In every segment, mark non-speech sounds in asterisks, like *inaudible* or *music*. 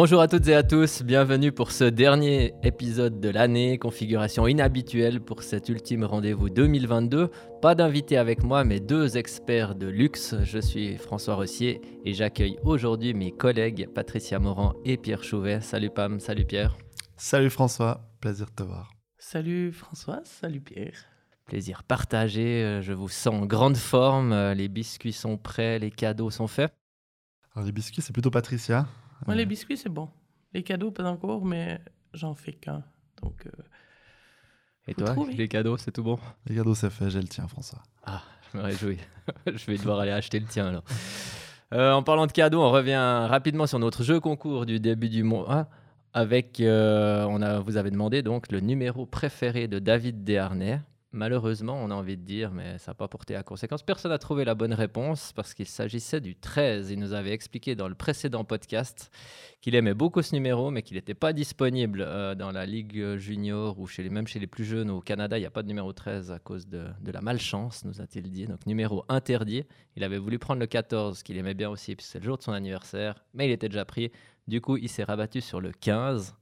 Bonjour à toutes et à tous, bienvenue pour ce dernier épisode de l'année, configuration inhabituelle pour cet ultime rendez-vous 2022. Pas d'invité avec moi, mais deux experts de luxe. Je suis François Rossier et j'accueille aujourd'hui mes collègues Patricia Morand et Pierre Chouvet. Salut Pam, salut Pierre. Salut François, plaisir de te voir. Salut François, salut Pierre. Plaisir partagé, euh, je vous sens en grande forme, euh, les biscuits sont prêts, les cadeaux sont faits. Alors les biscuits, c'est plutôt Patricia. Moi, les biscuits, c'est bon. Les cadeaux, pas encore, mais j'en fais qu'un. Donc. euh, Et toi, trouver. les cadeaux, c'est tout bon? Les cadeaux, c'est fait, j'ai le tien, François. Ah, je me réjouis. *laughs* je vais devoir aller acheter le tien alors. Euh, en parlant de cadeaux, on revient rapidement sur notre jeu concours du début du mois. Avec, euh, on a, vous avez demandé donc le numéro préféré de David Desharnais. Malheureusement, on a envie de dire, mais ça n'a pas porté à conséquence. Personne n'a trouvé la bonne réponse parce qu'il s'agissait du 13. Il nous avait expliqué dans le précédent podcast qu'il aimait beaucoup ce numéro, mais qu'il n'était pas disponible euh, dans la Ligue junior ou chez les, même chez les plus jeunes au Canada. Il n'y a pas de numéro 13 à cause de, la malchance, nous a-t-il dit. Donc numéro interdit. Il avait voulu prendre le 14, qu'il aimait bien aussi, puisque c'est le jour de son anniversaire, mais il était déjà pris. Du coup, il s'est rabattu sur le 15.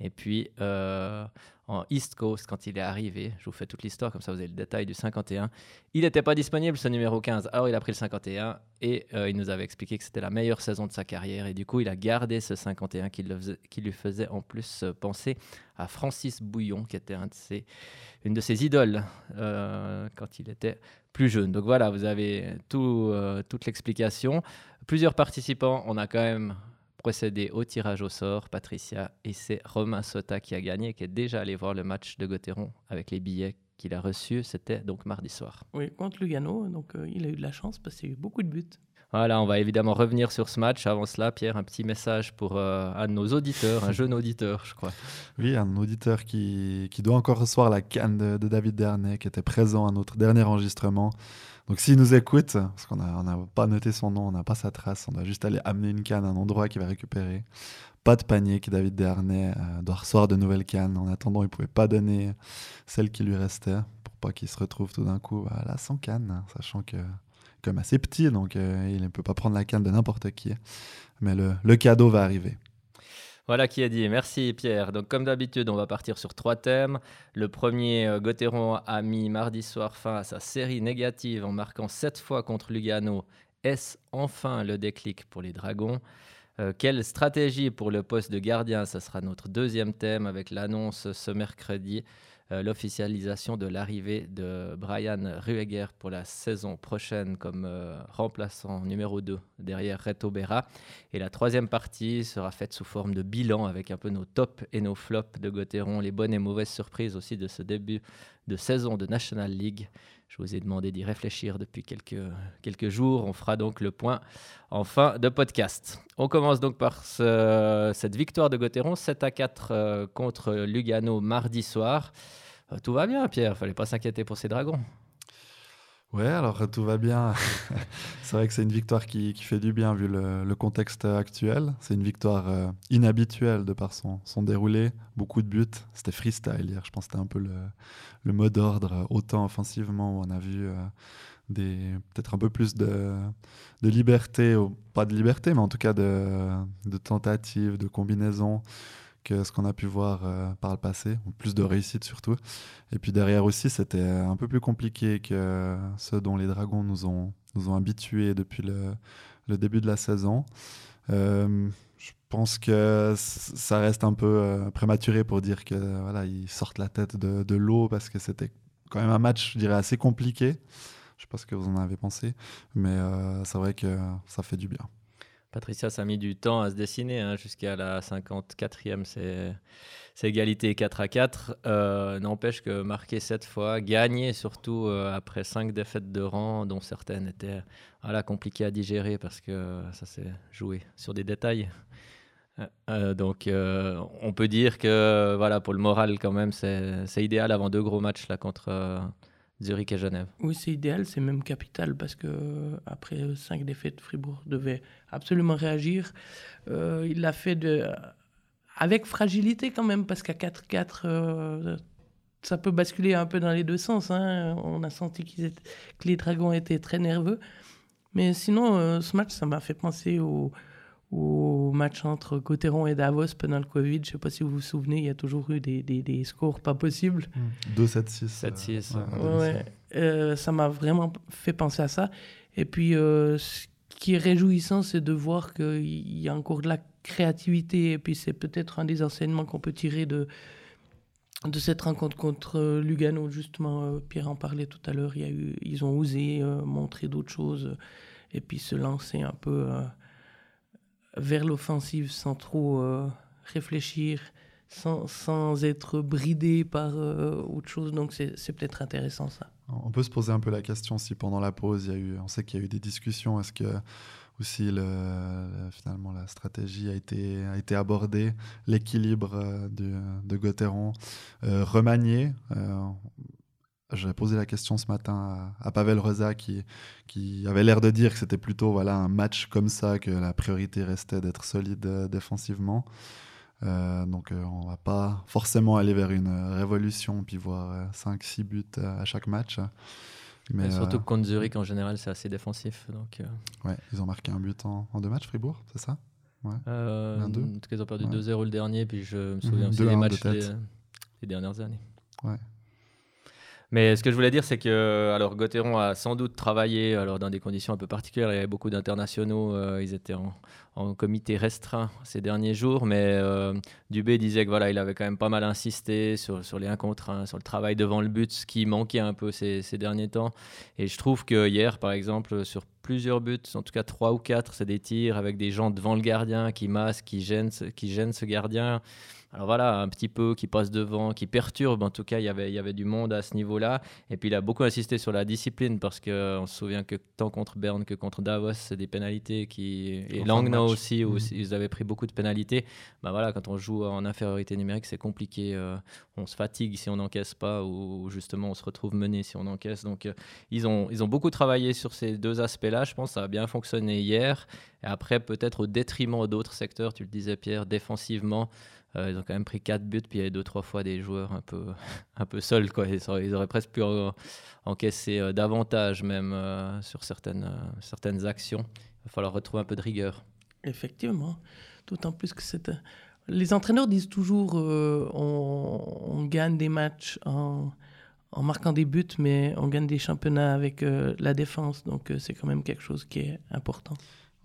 Et puis, euh, en East Coast, quand il est arrivé, je vous fais toute l'histoire, comme ça vous avez le détail du 51, il n'était pas disponible, ce numéro 15. Alors, il a pris le 51 et euh, il nous avait expliqué que c'était la meilleure saison de sa carrière. Et du coup, il a gardé ce 51 qui, lui faisait en plus euh, penser à Francis Bouillon, qui était un de ses, une de ses idoles euh, quand il était plus jeune. Donc voilà, vous avez tout, toute l'explication. Plusieurs participants, on a quand même procédé au tirage au sort, Patricia, et c'est Romain Sota qui a gagné, qui est déjà allé voir le match de Gauthieron avec les billets qu'il a reçus. C'était donc mardi soir. oui, contre Lugano, donc euh, il a eu de la chance parce qu'il y a eu beaucoup de buts. Voilà, on va évidemment revenir sur ce match. Avant cela, Pierre, un petit message pour euh, un de nos auditeurs, un jeune auditeur, je crois. *laughs* Oui, un auditeur qui, qui doit encore recevoir la canne de, de David Dernay, qui était présent à notre dernier enregistrement. Donc s'il nous écoute, parce qu'on n'a pas noté son nom, on n'a pas sa trace, on doit juste aller amener une canne à un endroit qu'il va récupérer. Pas de panique, David Dernay euh, doit recevoir de nouvelles cannes. En attendant, il ne pouvait pas donner celle qui lui restait, pour pas qu'il se retrouve tout d'un coup voilà, sans canne, sachant que comme assez petit, donc euh, il ne peut pas prendre la canne de n'importe qui. Mais le cadeau va arriver. Voilà qui est dit. Merci Pierre. Donc comme d'habitude, on va partir sur trois thèmes. Le premier, euh, Gauthieron a mis mardi soir fin à sa série négative en marquant sept fois contre Lugano. Est-ce enfin le déclic pour les Dragons? Euh, Quelle stratégie pour le poste de gardien? Ce sera notre deuxième thème avec l'annonce ce mercredi, l'officialisation de l'arrivée de Brian Rueger pour la saison prochaine comme euh, remplaçant numéro 2 derrière Reto Berra. Et la troisième partie sera faite sous forme de bilan avec un peu nos tops et nos flops de Gauthieron, les bonnes et mauvaises surprises aussi de ce début de saison de National League. Je vous ai demandé d'y réfléchir depuis quelques, quelques jours. On fera donc le point en fin de podcast. On commence donc par ce- cette victoire de Gauthieron, 7 à 4 euh, contre Lugano mardi soir. Euh, tout va bien, Pierre. Fallait pas s'inquiéter pour ces dragons. Ouais, alors tout va bien. *laughs* c'est vrai que c'est une victoire qui, fait du bien vu le, contexte actuel. C'est une victoire euh, inhabituelle de par son, déroulé. Beaucoup de buts. C'était freestyle hier. Je pense que c'était un peu le, le mot d'ordre, euh, autant offensivement où on a vu euh, peut-être un peu plus de, de liberté, ou pas de liberté, mais en tout cas de, de tentatives, de combinaisons que ce qu'on a pu voir euh, par le passé, plus de réussite surtout. Et puis derrière aussi, c'était un peu plus compliqué que ce dont les Dragons nous ont, nous ont habitués depuis le, début de la saison. Euh, je pense que ça reste un peu euh, prématuré pour dire que voilà, sortent la tête de, de l'eau parce que c'était quand même un match, je dirais, assez compliqué. Je sais pas ce que vous en avez pensé, mais c'est vrai que ça fait du bien. Patricia, ça a mis du temps à se dessiner hein, jusqu'à la 54e. C'est égalité 4 à 4. Euh, N'empêche que marquer cette fois, gagner surtout euh, après 5 défaites de rang, dont certaines étaient voilà, compliquées à digérer parce que ça s'est joué sur des détails. Euh, donc on peut dire que voilà pour le moral quand même c'est idéal avant deux gros matchs là contre Zurich et Genève. Oui, c'est idéal, c'est même capital parce que euh, après euh, cinq défaites, Fribourg devait absolument réagir. Euh, il l'a fait de, avec fragilité quand même parce qu'à 4-4, ça peut basculer un peu dans les deux sens. Hein. On a senti qu'ils étaient, que les Dragons étaient très nerveux. Mais sinon, ce match, ça m'a fait penser au, au match entre Cotteron et Davos pendant le Covid. Je ne sais pas si vous vous souvenez, il y a toujours eu des, des, des scores pas possibles. 2-7-6. 7-6. Ouais, ouais. Euh, ça m'a vraiment fait penser à ça. Et puis, euh, ce qui est réjouissant, c'est de voir qu'il y a encore de la créativité. Et puis, c'est peut-être un des enseignements qu'on peut tirer de, de cette rencontre contre Lugano. Justement, euh, Pierre en parlait tout à l'heure. Il y a eu, ils ont osé euh, montrer d'autres choses et puis se lancer un peu euh, vers l'offensive sans trop euh, réfléchir, sans, sans, être bridé par euh, autre chose. Donc, c'est peut-être intéressant ça. On peut se poser un peu la question si pendant la pause, il y a eu, on sait qu'il y a eu des discussions. Est-ce que aussi le, finalement la stratégie a été, a été abordée, l'équilibre euh, de, de Gauthieron remanié J'avais posé la question ce matin à, à Pavel Rosa qui, qui avait l'air de dire que c'était plutôt voilà, un match comme ça, que la priorité restait d'être solide euh, défensivement. Euh, donc euh, on va pas forcément aller vers une révolution puis voir 5-6 buts à chaque match. Mais, surtout contre Zurich en général c'est assez défensif. Donc, Ouais, ils ont marqué un but en, en deux matchs Fribourg, c'est ça? Ouais. euh, En tout cas ils ont perdu ouais. 2-0 le dernier, puis je me souviens mmh, aussi des matchs de des, des dernières années. Ouais. Mais ce que je voulais dire, c'est que alors Gauthieron a sans doute travaillé alors dans des conditions un peu particulières. Il y avait beaucoup d'internationaux. Euh, ils étaient en, en, comité restreint ces derniers jours. Mais euh, Dubé disait que voilà, il avait quand même pas mal insisté sur, sur les 1 contre 1, sur le travail devant le but, ce qui manquait un peu ces, ces derniers temps. Et je trouve que hier, par exemple, sur plusieurs buts, en tout cas 3 ou 4, c'est des tirs avec des gens devant le gardien qui massent, qui gênent, qui gênent ce gardien. Alors voilà, un petit peu qui passe devant, qui perturbe. En tout cas, il y avait, il y avait du monde à ce niveau-là. Et puis il a beaucoup insisté sur la discipline parce qu'on se souvient que tant contre Berne que contre Davos, c'est des pénalités qui. Et Langnau aussi, où mmh. ils avaient pris beaucoup de pénalités. Ben voilà, quand on joue en infériorité numérique, c'est compliqué. Euh, on se fatigue si on n'encaisse pas ou justement on se retrouve mené si on encaisse. Donc euh, ils, ont, ils ont beaucoup travaillé sur ces deux aspects-là. Je pense que ça a bien fonctionné hier. Et après, peut-être au détriment d'autres secteurs, tu le disais Pierre, défensivement. Euh, ils ont quand même pris 4 buts, puis il y avait deux trois fois des joueurs un peu, *laughs* un peu seuls. Quoi. Ils, auraient, ils auraient presque pu en, encaisser euh, davantage même euh, sur certaines, euh, certaines actions. Il va falloir retrouver un peu de rigueur. Effectivement, d'autant plus que c'est... Les entraîneurs disent toujours on, on, gagne des matchs en, en, marquant des buts, mais on gagne des championnats avec la défense. Donc c'est quand même quelque chose qui est important.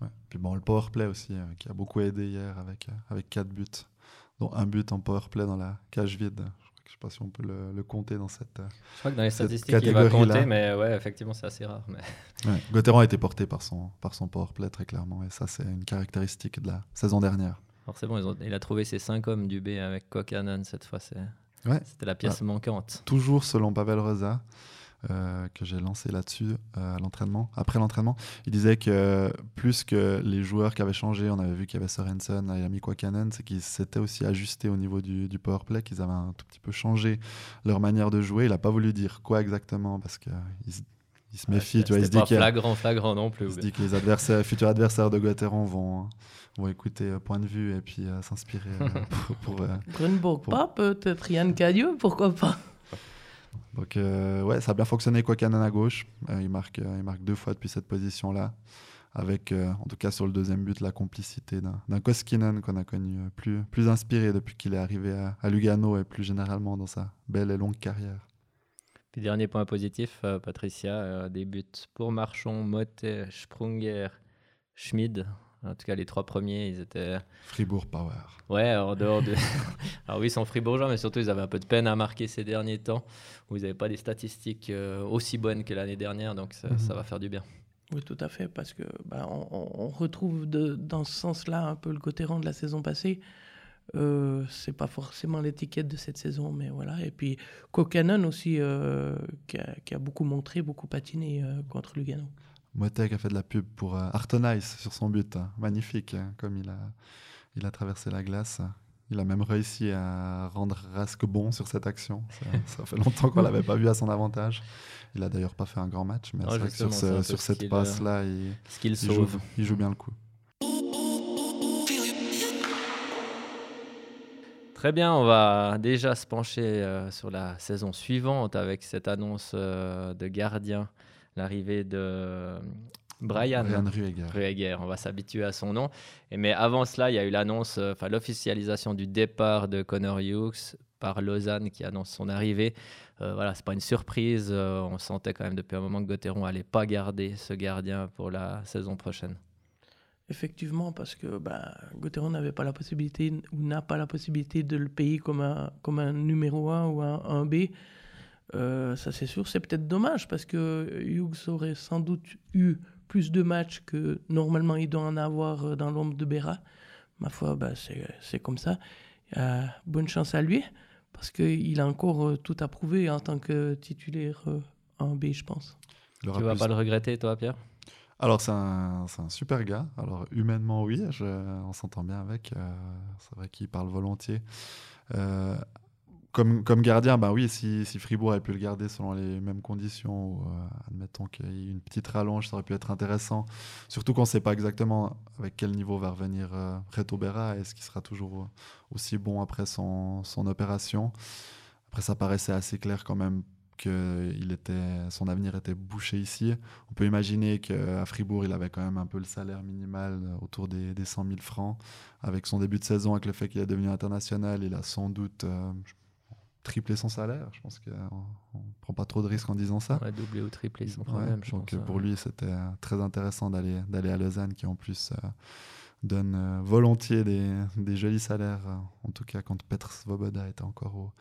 Ouais. Puis bon, le power play aussi, qui a beaucoup aidé hier avec, avec 4 buts dont un but en power play dans la cage vide. Je ne sais pas si on peut le, le, compter dans cette Je crois que dans les statistiques, il va compter, mais ouais, effectivement, c'est assez rare. Mais... *laughs* Ouais, Gauthieron a été porté par son, par son power play, très clairement, et ça, c'est une caractéristique de la saison dernière. Bon, ont, il a trouvé ses 5 hommes du B avec Kokanen cette fois. Ouais. C'était la pièce ah, manquante. Toujours selon Pavel Rosa. Euh, que j'ai lancé là-dessus euh, à l'entraînement, après l'entraînement. Il disait que plus que les joueurs qui avaient changé, on avait vu qu'il y avait Sorensen, Ayami Kwakanen, c'est qu'ils s'étaient aussi ajustés au niveau du, du powerplay, qu'ils avaient un tout petit peu changé leur manière de jouer. Il n'a pas voulu dire quoi exactement parce qu'il il se méfie. Ouais, tu vois, il se pas dit flagrant, flagrant non plus. Il se dit que les adversaires, futurs adversaires de Gauthieron vont, vont écouter euh, point de vue et puis euh, s'inspirer euh, *laughs* pour. pour Grunburg pour... pas, peut-être Yann Cadieux, pourquoi pas? Donc, euh, ouais, ça a bien fonctionné, Kwakanen à gauche. Euh, il, marque, euh, il marque deux fois depuis cette position-là. Avec, euh, en tout cas sur le deuxième but, la complicité d'un Koskinen qu'on a connu plus, plus inspiré depuis qu'il est arrivé à, Lugano et plus généralement dans sa belle et longue carrière. Dernier point positif, Patricia, des buts pour Marchon, Motte, Sprunger, Schmid. En tout cas, les trois premiers, ils étaient. Fribourg Power. Ouais, en *laughs* dehors de. Alors, oui, ils sont fribourgeois, mais surtout, ils avaient un peu de peine à marquer ces derniers temps, où ils n'avaient pas des statistiques euh, aussi bonnes que l'année dernière, donc ça, -hmm. ça, va faire du bien. Oui, tout à fait, parce que bah, on, on, retrouve de, dans ce sens-là un peu le côté rang de la saison passée. Euh, c'est pas forcément l'étiquette de cette saison, mais voilà. Et puis Kokanen aussi, euh, qui, a, qui, a, beaucoup montré, beaucoup patiné euh, contre Lugano. Motek a fait de la pub pour euh, Artonice sur son but. Hein. Magnifique, hein, comme il a, il a traversé la glace. Il a même réussi à rendre Rask bon sur cette action. Ça, ça fait longtemps qu'on l'avait pas vu à son avantage. Il a d'ailleurs pas fait un grand match, mais vrai que sur, ce- ce cette passe-là, il, qu'il il joue, il joue bien le coup. Très bien, on va déjà se pencher euh, sur la saison suivante avec cette annonce euh, de gardien, l'arrivée de euh, Brian. Brian Rueger. Rueger, on va s'habituer à son nom. Et mais avant cela, il y a eu l'annonce, euh, enfin l'officialisation du départ de Connor Hughes par Lausanne qui annonce son arrivée. Euh, voilà, c'est pas une surprise. euh, on sentait quand même depuis un moment que Gauthieron allait pas garder ce gardien pour la saison prochaine. Effectivement, parce que bah, Gauthieron n'avait pas la possibilité ou n'a pas la possibilité de le payer comme un, comme un numéro 1 ou un 1B. Euh, ça, c'est sûr. C'est peut-être dommage parce que Hughes aurait sans doute eu plus de matchs que normalement il doit en avoir euh, dans l'ombre de Béra. Ma foi, bah, c'est c'est comme ça. Euh, bonne chance à lui parce qu'il a encore tout à prouver en tant que titulaire euh, 1B, je pense. Tu vas plus- pas le regretter, toi, Pierre? Alors, c'est un, c'est un super gars. Alors, humainement, oui, je- on s'entend bien avec. euh, c'est vrai qu'il parle volontiers. Euh, comme, comme gardien, bah oui, si, si Fribourg avait pu le garder selon les mêmes conditions, euh, admettons qu'il y ait une petite rallonge, ça aurait pu être intéressant. Surtout qu'on ne sait pas exactement avec quel niveau va revenir euh, Reto Berra. Est-ce qu'il sera toujours aussi bon après son, son opération Après, ça paraissait assez clair quand même que il était, son avenir était bouché ici. On peut imaginer qu'à Fribourg, il avait quand même un peu le salaire minimal euh, autour des, des 100 000 francs. Avec son début de saison, avec le fait qu'il est devenu international, il a sans doute euh, triplé son salaire. Je pense qu'on ne prend pas trop de risques en disant ça. Ouais, doublé ou triplé sans Ouais, problème. je donc pense, euh, pour ouais. lui, c'était très intéressant d'aller d'aller à Lausanne, qui en plus euh, donne euh, volontiers des, des jolis salaires. euh, en tout cas, quand Petr Svoboda était encore au,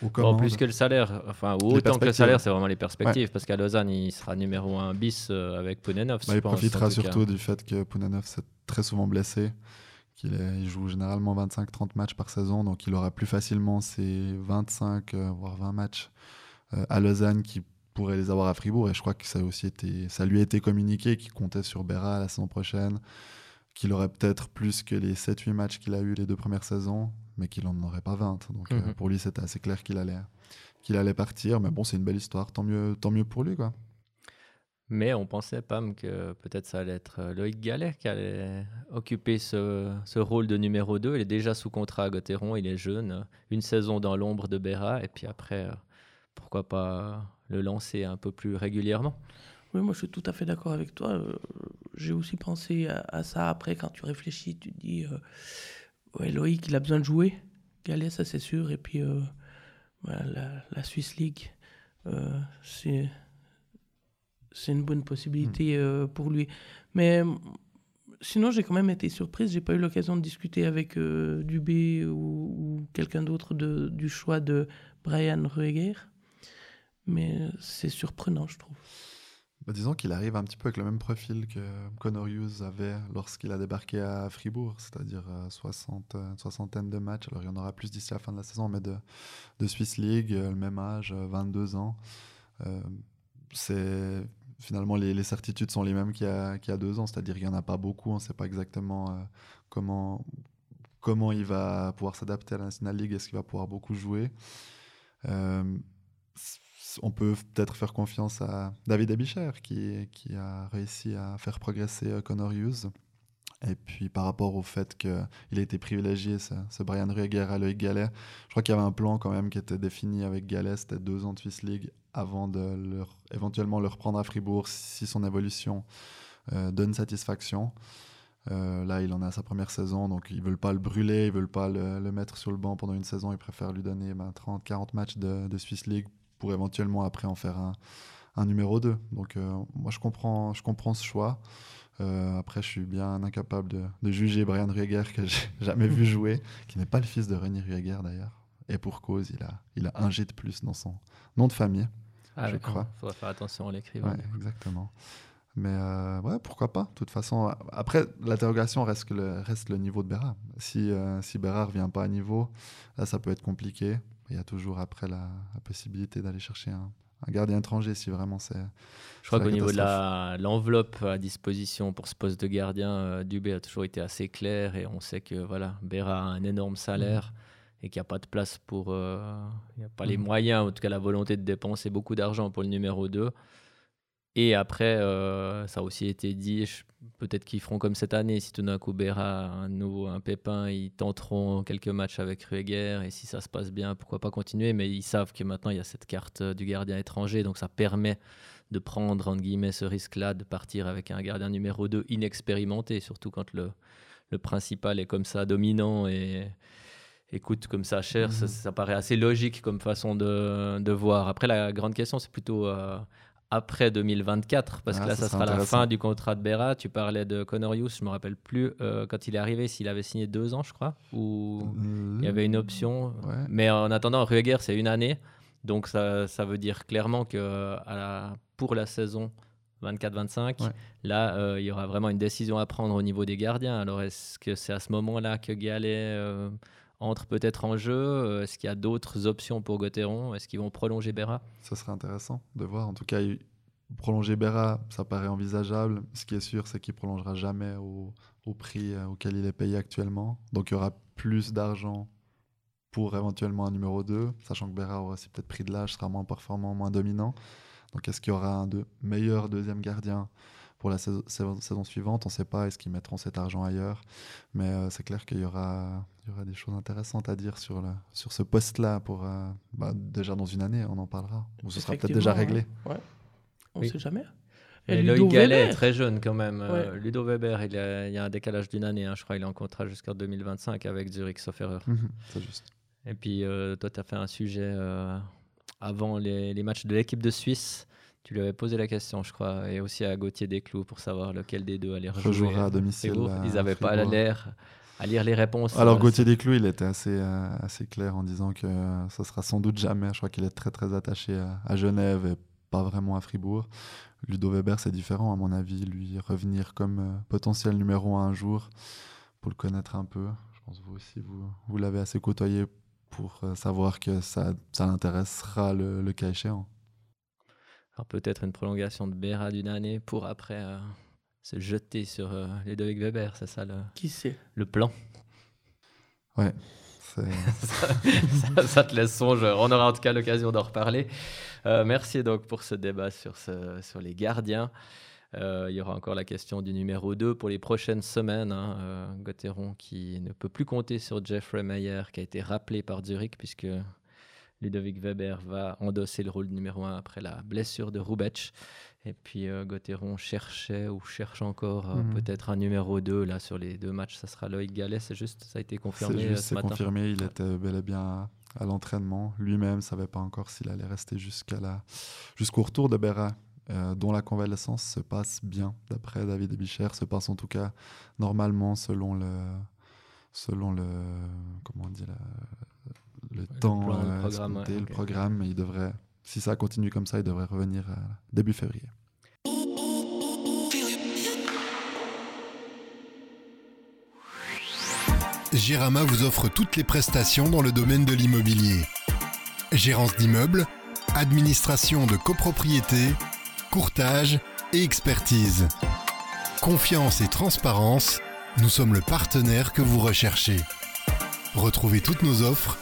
Bon, commandes. plus que le salaire, enfin, ou autant que le salaire, c'est vraiment les perspectives. Parce qu'à Lausanne, il sera numéro 1 bis avec Punenov. Bah, il pense, en profitera cas. surtout du fait que Punanov s'est très souvent blessé, qu'il il joue généralement 25-30 matchs par saison, donc il aura plus facilement ses 25 euh, voire 20 matchs euh, à Lausanne qui pourrait les avoir à Fribourg. Et je crois que ça, aussi été, ça lui a été communiqué qu'il comptait sur Berra la saison prochaine, qu'il aurait peut-être plus que les 7-8 matchs qu'il a eu les deux premières saisons, mais qu'il n'en aurait pas 20. Donc euh, Mhm. pour lui, c'était assez clair qu'il allait, qu'il allait partir. Mais bon, c'est une belle histoire, tant mieux, tant mieux pour lui. quoi. Mais on pensait, Pam, que peut-être ça allait être euh, Loïc Gallet qui allait occuper ce, ce rôle de numéro 2. Il est déjà sous contrat à Gauthieron, il est jeune. euh, Une saison dans l'ombre de Béra, et puis après, euh, pourquoi pas le lancer un peu plus régulièrement Oui, moi je suis tout à fait d'accord avec toi. J'ai aussi pensé à, ça après, quand tu réfléchis, tu te dis, euh, Loïc, il a besoin de jouer. Galet, ça c'est sûr. Et puis, la, la Swiss League, c'est c'est une bonne possibilité euh, pour lui. Mais sinon, j'ai quand même été surprise. J'ai pas eu l'occasion de discuter avec euh, Dubé ou, ou quelqu'un d'autre du choix de Brian Rueger. Mais c'est surprenant, je trouve. Bah, disons qu'il arrive un petit peu avec le même profil que Connor Hughes avait lorsqu'il a débarqué à Fribourg, c'est-à-dire euh, 60, euh, une soixantaine de matchs. Alors il y en aura plus d'ici la fin de la saison, mais de, de Swiss League, le même âge, euh, 22 ans. Euh, c'est finalement les, certitudes sont les mêmes qu'il y a, deux ans, c'est-à-dire qu'il n'y en a pas beaucoup, on ne sait pas exactement euh, comment, comment il va pouvoir s'adapter à la National League, est-ce qu'il va pouvoir beaucoup jouer. Euh, on peut peut-être faire confiance à David Abicher qui, qui a réussi à faire progresser euh, Connor Hughes. Et puis par rapport au fait qu'il a été privilégié, ce, Brian Rueger à Loïc Gallet, je crois qu'il y avait un plan quand même qui était défini avec Gallet, c'était deux ans de Swiss League avant de éventuellement le reprendre à Fribourg si son évolution euh, donne satisfaction. Euh, là, il en à sa première saison, donc ils veulent pas le brûler, ils veulent pas le, mettre sur le banc pendant une saison, ils préfèrent lui donner ben, 30-40 matchs de, de Swiss League pour éventuellement après en faire un, un numéro 2. Donc euh, moi je comprends, je comprends ce choix. Euh, après je suis bien incapable de, de juger Brian Rueger que j'ai *laughs* jamais vu jouer, qui n'est pas le fils de René Rueger d'ailleurs. Et pour cause, il a, il a un G de plus dans son nom de famille. Ah, Je crois. faudra faire attention en l'écrivant. Ouais, exactement. Mais euh, ouais, pourquoi pas. De toute façon, après, l'interrogation reste, que le, reste le niveau de Bérard. Si, euh, si Bérard ne revient pas à niveau, là, ça peut être compliqué. Il y a toujours après la, la possibilité d'aller chercher un, un gardien étranger si vraiment c'est. Je crois qu'au niveau de l'enveloppe à disposition pour ce poste de gardien, euh, Dubé a toujours été assez clair et on sait que voilà, Berra a un énorme salaire et qu'il n'y a pas de place pour. euh, Il n'y a pas les Mhm. moyens, en tout cas la volonté de dépenser beaucoup d'argent pour le numéro 2. Et après, euh, ça a aussi été dit, peut-être qu'ils feront comme cette année, si coup Berra a un nouveau un pépin, ils tenteront quelques matchs avec Rueger et si ça se passe bien, pourquoi pas continuer. Mais ils savent que maintenant il y a cette carte euh, du gardien étranger, donc ça permet de prendre entre guillemets ce risque-là de partir avec un gardien numéro 2 inexpérimenté, surtout quand le, le principal est comme ça dominant et, coûte comme ça cher. Ça, Mhm. ça paraît assez logique comme façon de, de voir. Après, la grande question, c'est plutôt euh, après 2024, parce Ah, que là, ça sera la fin du contrat de Berra. Tu parlais de Connor Hughes, je me rappelle plus euh, quand il est arrivé s'il avait signé deux ans, je crois, ou il y avait une option. Ouais. Mais en attendant, Rueger, c'est une année. Donc ça, ça veut dire clairement que à la, pour la saison 24-25, Ouais. là, euh, il y aura vraiment une décision à prendre au niveau des gardiens. Alors est-ce que c'est à ce moment-là que Gallet euh, entre peut-être en jeu Euh, Est-ce qu'il y a d'autres options pour Gauthieron? Est-ce qu'ils vont prolonger Berra Ça serait intéressant de voir. En tout cas, prolonger Berra, ça paraît envisageable. Ce qui est sûr, c'est qu'il prolongera jamais au, prix euh, auquel il est payé actuellement. Donc il y aura plus d'argent pour éventuellement un numéro 2, sachant que Berra aura aussi peut-être pris de l'âge, sera moins performant, moins dominant. Donc est-ce qu'il y aura un meilleur deuxième gardien pour la saison, suivante On ne sait pas. Est-ce qu'ils mettront cet argent ailleurs Mais euh, c'est clair qu'il y aura, il y aura des choses intéressantes à dire sur, le, sur ce poste-là. Pour, euh, bah, déjà dans une année, on en parlera. Ou ce sera peut-être déjà réglé. Ouais. On Oui. sait jamais. Et Ludo Loïc Gallet est Weber. très jeune quand même. Euh, Ouais. Ludo Weber, il, a- il y a un décalage d'une année. hein. Je crois qu'il est en contrat jusqu'en 2025 avec Zurich, sauf erreur. Mhm, c'est juste. Et puis, euh, toi, tu as fait un sujet euh, avant les, les matchs de l'équipe de Suisse. Tu lui avais posé la question, je crois, et aussi à Gauthier Desclous pour savoir lequel des deux allait rejouer. À domicile. À Ils n'avaient pas l'air à lire les réponses. Alors Euh, Gauthier Desclous, il était assez, euh, assez clair en disant que euh, ça sera sans doute jamais. Je crois qu'il est très très attaché à, à Genève et pas vraiment à Fribourg. Ludo Weber, c'est différent à mon avis. Lui, revenir comme euh, potentiel numéro un un jour, pour le connaître un peu. Je pense que vous aussi, vous, vous l'avez assez côtoyé pour savoir que ça, ça l'intéressera le, le cas échéant. Alors peut-être une prolongation de Béra d'une année pour après euh, se jeter sur euh, Ludovic Weber, c'est ça le, Qui sait? le plan *laughs* C'est- ça, ça te laisse songeur. On aura en tout cas l'occasion d'en reparler. Euh, merci donc pour ce débat sur, ce, sur les gardiens. Euh, il y aura encore la question du numéro 2 pour les prochaines semaines. Hein. Euh, Gauthieron qui ne peut plus compter sur Jeffrey Meyer, qui a été rappelé par Zurich, puisque Ludovic Weber va endosser le rôle de numéro 1 après la blessure de Rubec. Et puis euh, Gauthieron cherchait ou cherche encore euh, Mhm. peut-être un numéro 2 là sur les deux matchs. Ça sera Loïc Gallet, c'est juste, ça a été confirmé C'est euh, ce confirmé, il était bel et bien à, l'entraînement. Lui-même ne savait pas encore s'il allait rester jusqu'à la, jusqu'au retour de Berra, euh, dont la convalescence se passe bien, d'après David Bicher, se passe en tout cas normalement selon le, selon le, comment on dit, la- le temps, plan, le euh, programme, escompté, ouais, le programme. Il devrait, si ça continue comme ça, il devrait revenir à début février. Gérama vous offre toutes les prestations dans le domaine de l'immobilier. Gérance d'immeubles, administration de copropriété, courtage et expertise. Confiance et transparence, nous sommes le partenaire que vous recherchez. Retrouvez toutes nos offres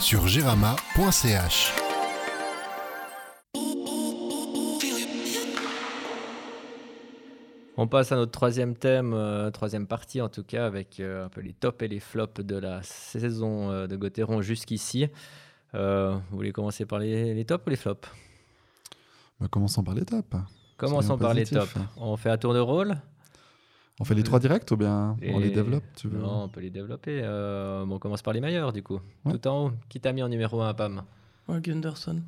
sur gerama.ch. On passe à notre troisième thème, euh, troisième partie en tout cas, avec euh, un peu les tops et les flops de la saison euh, de Gauthieron jusqu'ici. Euh, vous voulez commencer par les, les tops ou les flops? Mais commençons par l'étape. Commençons Soyons par les tops. On fait un tour de rôle On fait les trois directs ou bien on les développe tu veux Non, on peut les développer. Euh, on commence par les meilleurs du coup. Ouais. Tout en haut, qui t'a mis en numéro 1 Pam? Ouais, Gunderson.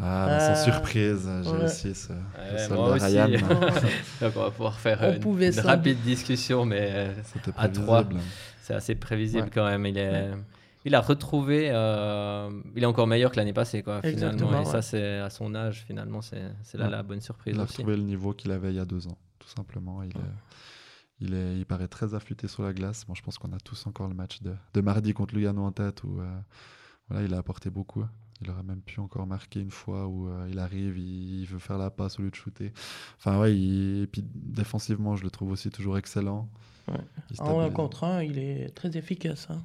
Ah, mais sans Euh, surprise, j'ai ouais. aussi ce, Ouais, moi aussi. Ryan. *laughs* Donc on va pouvoir faire On euh, une, rapide discussion, mais euh, À trois. C'est assez prévisible Ouais. quand même. Il, est, il a retrouvé. euh, il est encore meilleur que l'année passée, quoi, finalement. Exactement, Et ça, c'est à son âge, finalement. C'est c'est là Ouais. la bonne surprise Il a aussi. retrouvé le niveau qu'il avait il y a deux ans, tout simplement. Il, Ouais. est, il, est, il paraît très affûté sur la glace. Moi, je pense qu'on a tous encore le match de, de mardi contre Lugano en tête où euh, voilà, il a apporté beaucoup. il aurait même pu encore marquer une fois où euh, il arrive, il, veut faire la passe au lieu de shooter. Enfin, ouais, et puis défensivement, je le trouve aussi toujours excellent. Ouais. En un contre un, il est très efficace. Hein.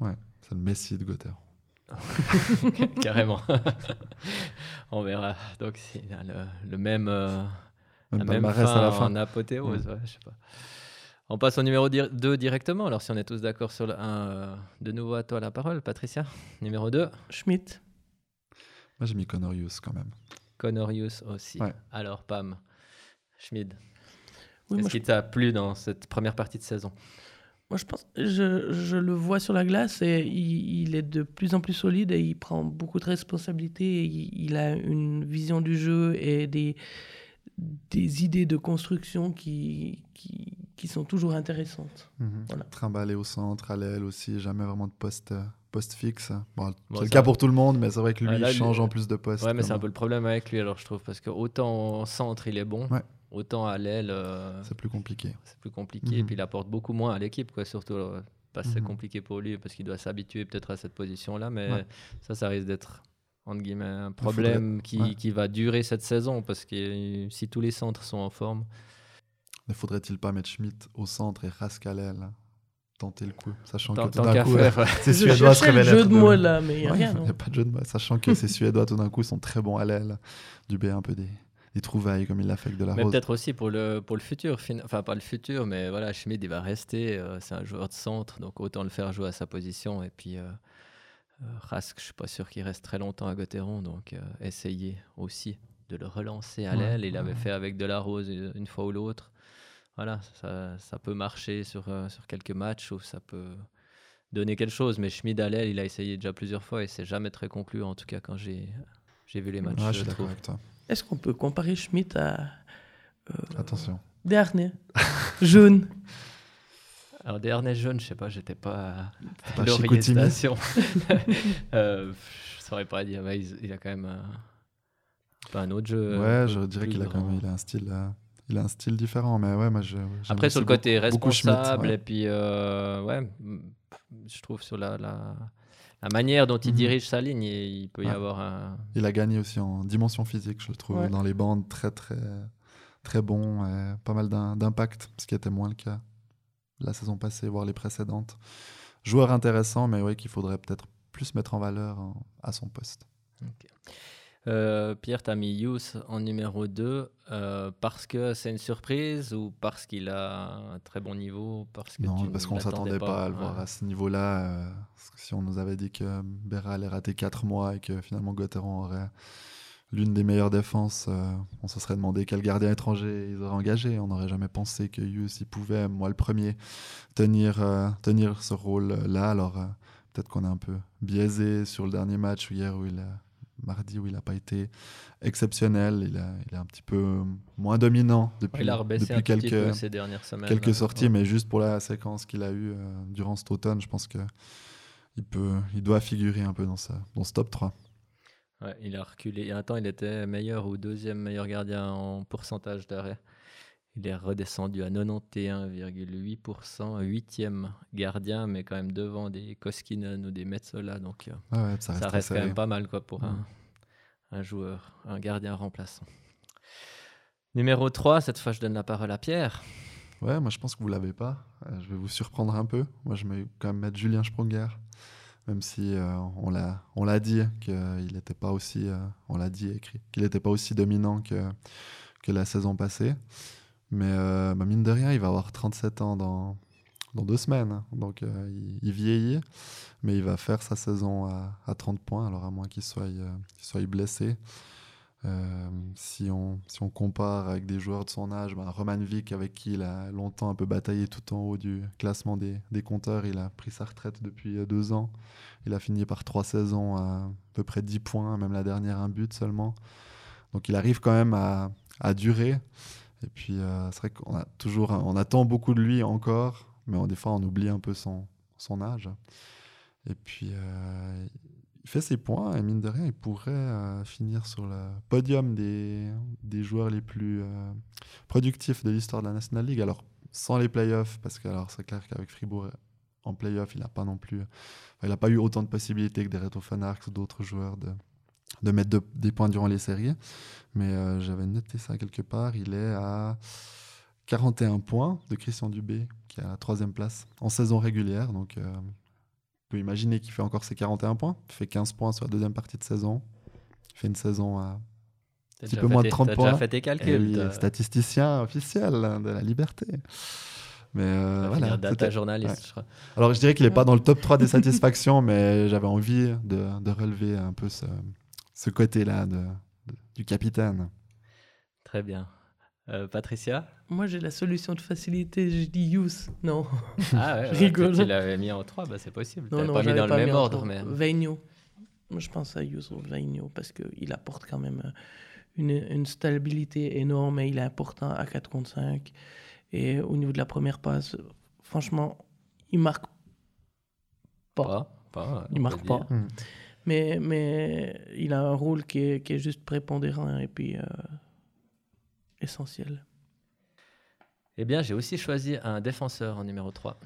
Ouais, c'est le Messi de Gother. *laughs* Carrément. *laughs* On verra. Donc, c'est le, le, même, euh, même la même fin à la fin. en apothéose. Mm. Ouais, je sais pas. On passe au numéro 2 directement. Alors, si on est tous d'accord sur le 1, euh, de nouveau à toi la parole, Patricia. Numéro 2. Schmidt. Moi, j'ai mis Conorius quand même. Conorius aussi. Alors, Pam, Schmidt. Qu'est-ce qui t'a plu dans cette première partie de saison? Moi, je pense, je, je, le vois sur la glace et il, est de plus en plus solide et il prend beaucoup de responsabilités. Il, il, a une vision du jeu et des, des idées de construction qui, qui, qui sont toujours intéressantes. Mhm. Trimballer au centre, à l'aile aussi, jamais vraiment de poste, poste fixe. Bon, c'est le cas pour tout le monde, mais c'est vrai que lui, il change en plus de poste. Ouais, mais c'est un peu le problème avec lui, alors je trouve, parce que autant au centre, il est bon. Autant à l'aile, euh, c'est plus compliqué. C'est plus compliqué, et mhm. puis il apporte beaucoup moins à l'équipe, quoi. Surtout, euh, parce que c'est mhm. compliqué pour lui, parce qu'il doit s'habituer peut-être à cette position-là, mais ça, ça risque d'être entre guillemets, un problème qui, qui, va durer cette saison parce que si tous les centres sont en forme. Ne faudrait-il pas mettre Schmidt au centre et à l'aile Tenter le coup, sachant que tout d'un coup, *laughs* ces Suédois se révèlent. jeu de mots là, mais il n'y a rien. Il a pas de jeu de mots, sachant que ces Suédois tout d'un coup sont très bons à l'aile. Du B un peu des, des trouvailles comme il l'a fait avec de la mais peut-être aussi pour le, pour le futur, enfin pas le futur, mais voilà, Schmidt il va rester, euh, c'est un joueur de centre, donc autant le faire jouer à sa position et puis euh, euh, Rask, je suis pas sûr qu'il reste très longtemps à Gauthieron, donc euh, essayez aussi de le relancer à l'aile. Il avait fait avec de la rose une fois ou l'autre. Voilà, ça, ça, peut marcher sur, euh, sur quelques matchs ou ça peut donner quelque chose. Mais Schmid à l'aile, il a essayé déjà plusieurs fois et c'est jamais très conclu, en tout cas quand j'ai vu les matchs. je suis d'accord avec toi. Est-ce qu'on peut comparer Schmidt à. Attention. Dernier. *laughs* Jaune. Alors, des harnais jaunes, je sais pas, j'étais pas à l'orientation. *laughs* euh, je saurais pas dire, mais il, a quand même pas un autre jeu. Ouais, je dirais qu'il a quand même il a un style. Euh, il a un style différent, mais ouais, moi je. Après, sur le côté responsable, et puis, euh, ouais, je trouve sur la, la, la manière dont il mhm. dirige sa ligne, il peut y avoir un. Il a gagné aussi en dimension physique, je le trouve, dans les bandes très, très, très bon, et pas mal d'impact, ce qui était moins le cas la saison passée, voire les précédentes. Joueur intéressant, mais oui, qu'il faudrait peut-être plus mettre en valeur à son poste. Euh, Pierre, tu as mis en numéro 2 euh, parce que c'est une surprise ou parce qu'il a un très bon niveau parce que Non, parce qu'on ne s'attendait pas, à le voir à ce niveau-là. Euh, si on nous avait dit que Béra allait rater 4 mois et que finalement Gauthieron aurait l'une des meilleures défenses. Euh, on se serait demandé quel gardien étranger ils auraient engagé. On n'aurait jamais pensé que Hughes, il pouvait, moi le premier, tenir, euh, tenir ce rôle-là. Alors euh, peut-être qu'on est un peu biaisé sur le dernier match hier où il a, mardi où il n'a pas été exceptionnel. Il, a, il est un petit peu moins dominant depuis, depuis quelques, ces dernières semaines, quelques sorties, mais juste pour la séquence qu'il a eue durant cet automne, je pense que il, peut, il doit figurer un peu dans, ça, dans ce top 3 il a reculé. Il y a un temps, il était meilleur ou deuxième meilleur gardien en pourcentage d'arrêt. Il est redescendu à 91,8%, huitième gardien, mais quand même devant des Koskinen ou des Metzola. Donc euh, ah ça reste, quand même pas mal quoi, pour un, un, joueur, un gardien remplaçant. Numéro 3, cette fois je donne la parole à Pierre. Ouais, moi je pense que vous l'avez pas. Euh, je vais vous surprendre un peu. Moi je vais quand même mettre Julien Sprunger même si euh, on l'a on l'a dit qu'il n'était pas aussi euh, on l'a dit écrit qu'il n'était pas aussi dominant que que la saison passée. Mais euh, bah, mine de rien il va avoir 37 ans dans dans deux semaines donc il, vieillit mais il va faire sa saison à, à 30 points alors à moins qu'il soit qu'il soit blessé euh, si, on, si on compare avec des joueurs de son âge, ben Roman Vick, avec qui il a longtemps un peu bataillé tout en haut du classement des, des compteurs, il a pris sa retraite depuis euh, deux ans. Il a fini par trois saisons à, peu près 10 points, même la dernière un but seulement. Donc il arrive quand même à, à durer. Et puis euh, c'est vrai qu'on a toujours, on attend beaucoup de lui encore, mais on, des fois on oublie un peu son, son âge. Et puis il fait ses points et mine de rien, il pourrait euh, finir sur le podium des, des joueurs les plus euh, productifs de l'histoire de la National League. Alors, sans les playoffs, parce que alors c'est clair qu'avec Fribourg en playoff, il n'a pas non plus. il n'a pas eu autant de possibilités que des Reto Fanarks ou d'autres joueurs de, de mettre des points durant les séries. Mais euh, j'avais noté ça quelque part. Il est à 41 points de Christian Dubé, qui est à la troisième place en saison régulière. Donc, on peut imaginer qu'il fait encore ses 41 points. Il fait 15 points sur la deuxième partie de saison. Il fait une saison à un petit peu moins de 30 points. déjà fait tes calculs. Et statisticien officiel hein, de la liberté. Mais euh, voilà. Data journaliste, je crois. Alors, je dirais qu'il n'est pas dans le top 3 des *laughs* satisfactions, mais j'avais envie de, de, relever un peu ce, ce côté-là de, du capitaine. Très bien. Euh, Patricia Moi, j'ai la solution de facilité. Je dis use. Non. Ah ouais, *laughs* je rigole. Tu l'avais mis en 3, bah, c'est possible. Non, non, pas mis dans le même ordre. Mais... Veigno. Je pense à Use ou Veigno parce qu'il apporte quand même euh, une, une, stabilité énorme et il est important à 4 contre 5. Et au niveau de la première passe, franchement, il marque pas. pas, il marque pas. Hmm. Mais, mais il a un rôle qui est, qui est juste prépondérant et puis euh, essentiel. Eh bien, j'ai aussi choisi un défenseur en numéro 3.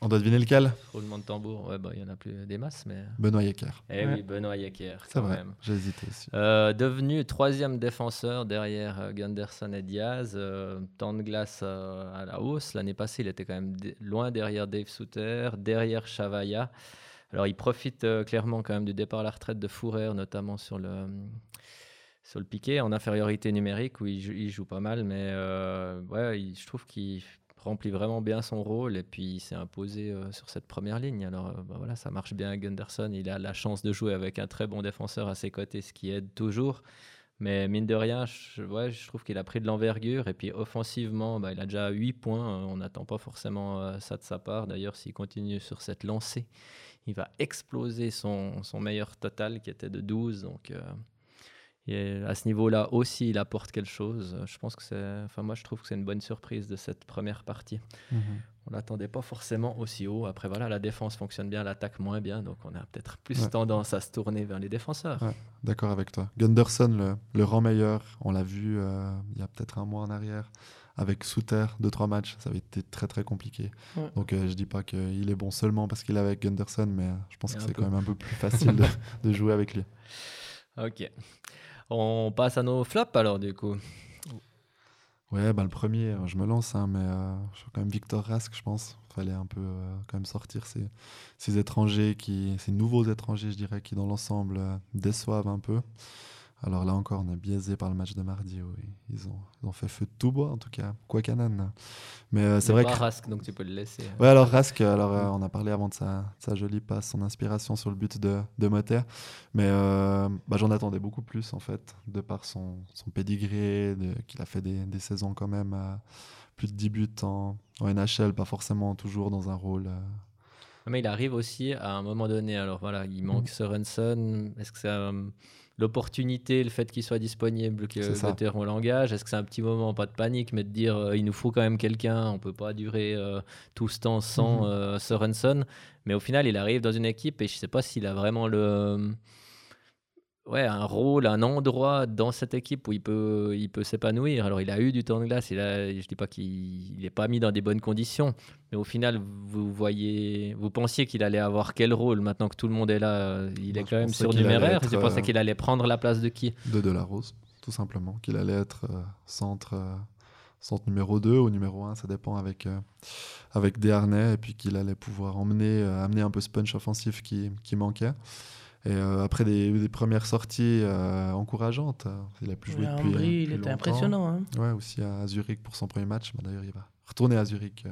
On doit deviner lequel Roulement de tambour, ouais, bah, il y en a plus des masses, mais... Benoît Yecker. Eh oui, Benoît Yecker, C'est vrai, j'ai hésité aussi. Euh, devenu troisième défenseur derrière euh, Gunderson et Diaz, euh, temps de glace à la hausse. L'année passée, il était quand même loin derrière Dave Souter, derrière Chavaya. Alors, il profite euh, clairement quand même du départ à la retraite de Fourer, notamment sur le, sur le piqué, en infériorité numérique, où il joue, pas mal. Mais euh, ouais, je trouve qu'il remplit vraiment bien son rôle et puis il s'est imposé euh, sur cette première ligne. Alors bah voilà, ça marche bien Gunderson. Il a la chance de jouer avec un très bon défenseur à ses côtés, ce qui aide toujours. Mais mine de rien, je, ouais, je trouve qu'il a pris de l'envergure. Et puis offensivement, bah, il a déjà 8 points. On n'attend pas forcément ça de sa part. D'ailleurs, s'il continue sur cette lancée, il va exploser son, son, meilleur total qui était de 12. Donc, euh, à ce niveau-là aussi, il apporte quelque chose. Je pense que c'est, enfin, moi, je trouve que c'est une bonne surprise de cette première partie. Mhm. On l'attendait pas forcément aussi haut. Après, voilà, la défense fonctionne bien, l'attaque moins bien. Donc, on a peut-être plus tendance à se tourner vers les défenseurs. D'accord avec toi. Gunderson, le, le rang meilleur, on l'a vu euh, il y a peut-être un mois en arrière avec Souter, deux trois matchs, ça avait été très très compliqué. Donc euh, je dis pas qu'il est bon seulement parce qu'il est avec Gunderson, mais je pense que c'est quand même un peu plus *laughs* facile de, jouer avec lui. Ok. On passe à nos flops alors du coup. Ouais, bah, le premier, euh, je me lance, hein, mais je suis quand même Victor Rask, je pense. Fallait un peu quand même sortir ces, ces, étrangers, qui, ces nouveaux étrangers, je dirais, qui dans l'ensemble déçoivent un peu. Alors là encore, on est biaisé par le match de mardi. Oui. Ils, ont, ils ont fait feu de tout bois, en tout cas. Quoi canon. Mais euh, c'est vrai que. Rask, donc tu peux le laisser. Ouais, alors Rask, alors, euh, on a parlé avant de sa, sa, jolie passe, son inspiration sur le but de, de Motter. Mais euh, bah, j'en attendais beaucoup plus, en fait, de par son, son pédigré, qu'il a fait des, des, saisons quand même à plus de 10 buts en, en NHL, pas forcément toujours dans un rôle. Mais il arrive aussi à un moment donné. Alors voilà, il manque mmh. Sorensen. Est-ce que c'est l'opportunité, le fait qu'il soit disponible, que le on l'engage Est-ce que c'est un petit moment, pas de panique, mais de dire euh, il nous faut quand même quelqu'un, on peut pas durer euh, tout ce temps sans euh, Sorensen Mais au final, il arrive dans une équipe et je sais pas s'il a vraiment le ouais, un rôle, un endroit dans cette équipe où il peut, il peut s'épanouir. Alors, il a eu du temps de glace. Il a, je dis pas qu'il n'est pas mis dans des bonnes conditions, mais au final, vous voyez, vous pensiez qu'il allait avoir quel rôle maintenant que tout le monde est là Il est quand même surnuméraire. Je pensais qu'il allait prendre la place de qui? De Delarose, tout simplement. Qu'il allait être euh, centre. Euh, centre numéro 2 ou numéro 1, ça dépend avec, euh, avec Desharnais, et puis qu'il allait pouvoir emmener, amener un peu ce punch offensif qui, qui manquait. Et euh, après des, premières sorties euh, encourageantes, euh, il a pu jouer depuis. il était impressionnant. Hein. Ouais, aussi à Zurich pour son premier match. Bah, d'ailleurs, il va retourner à Zurich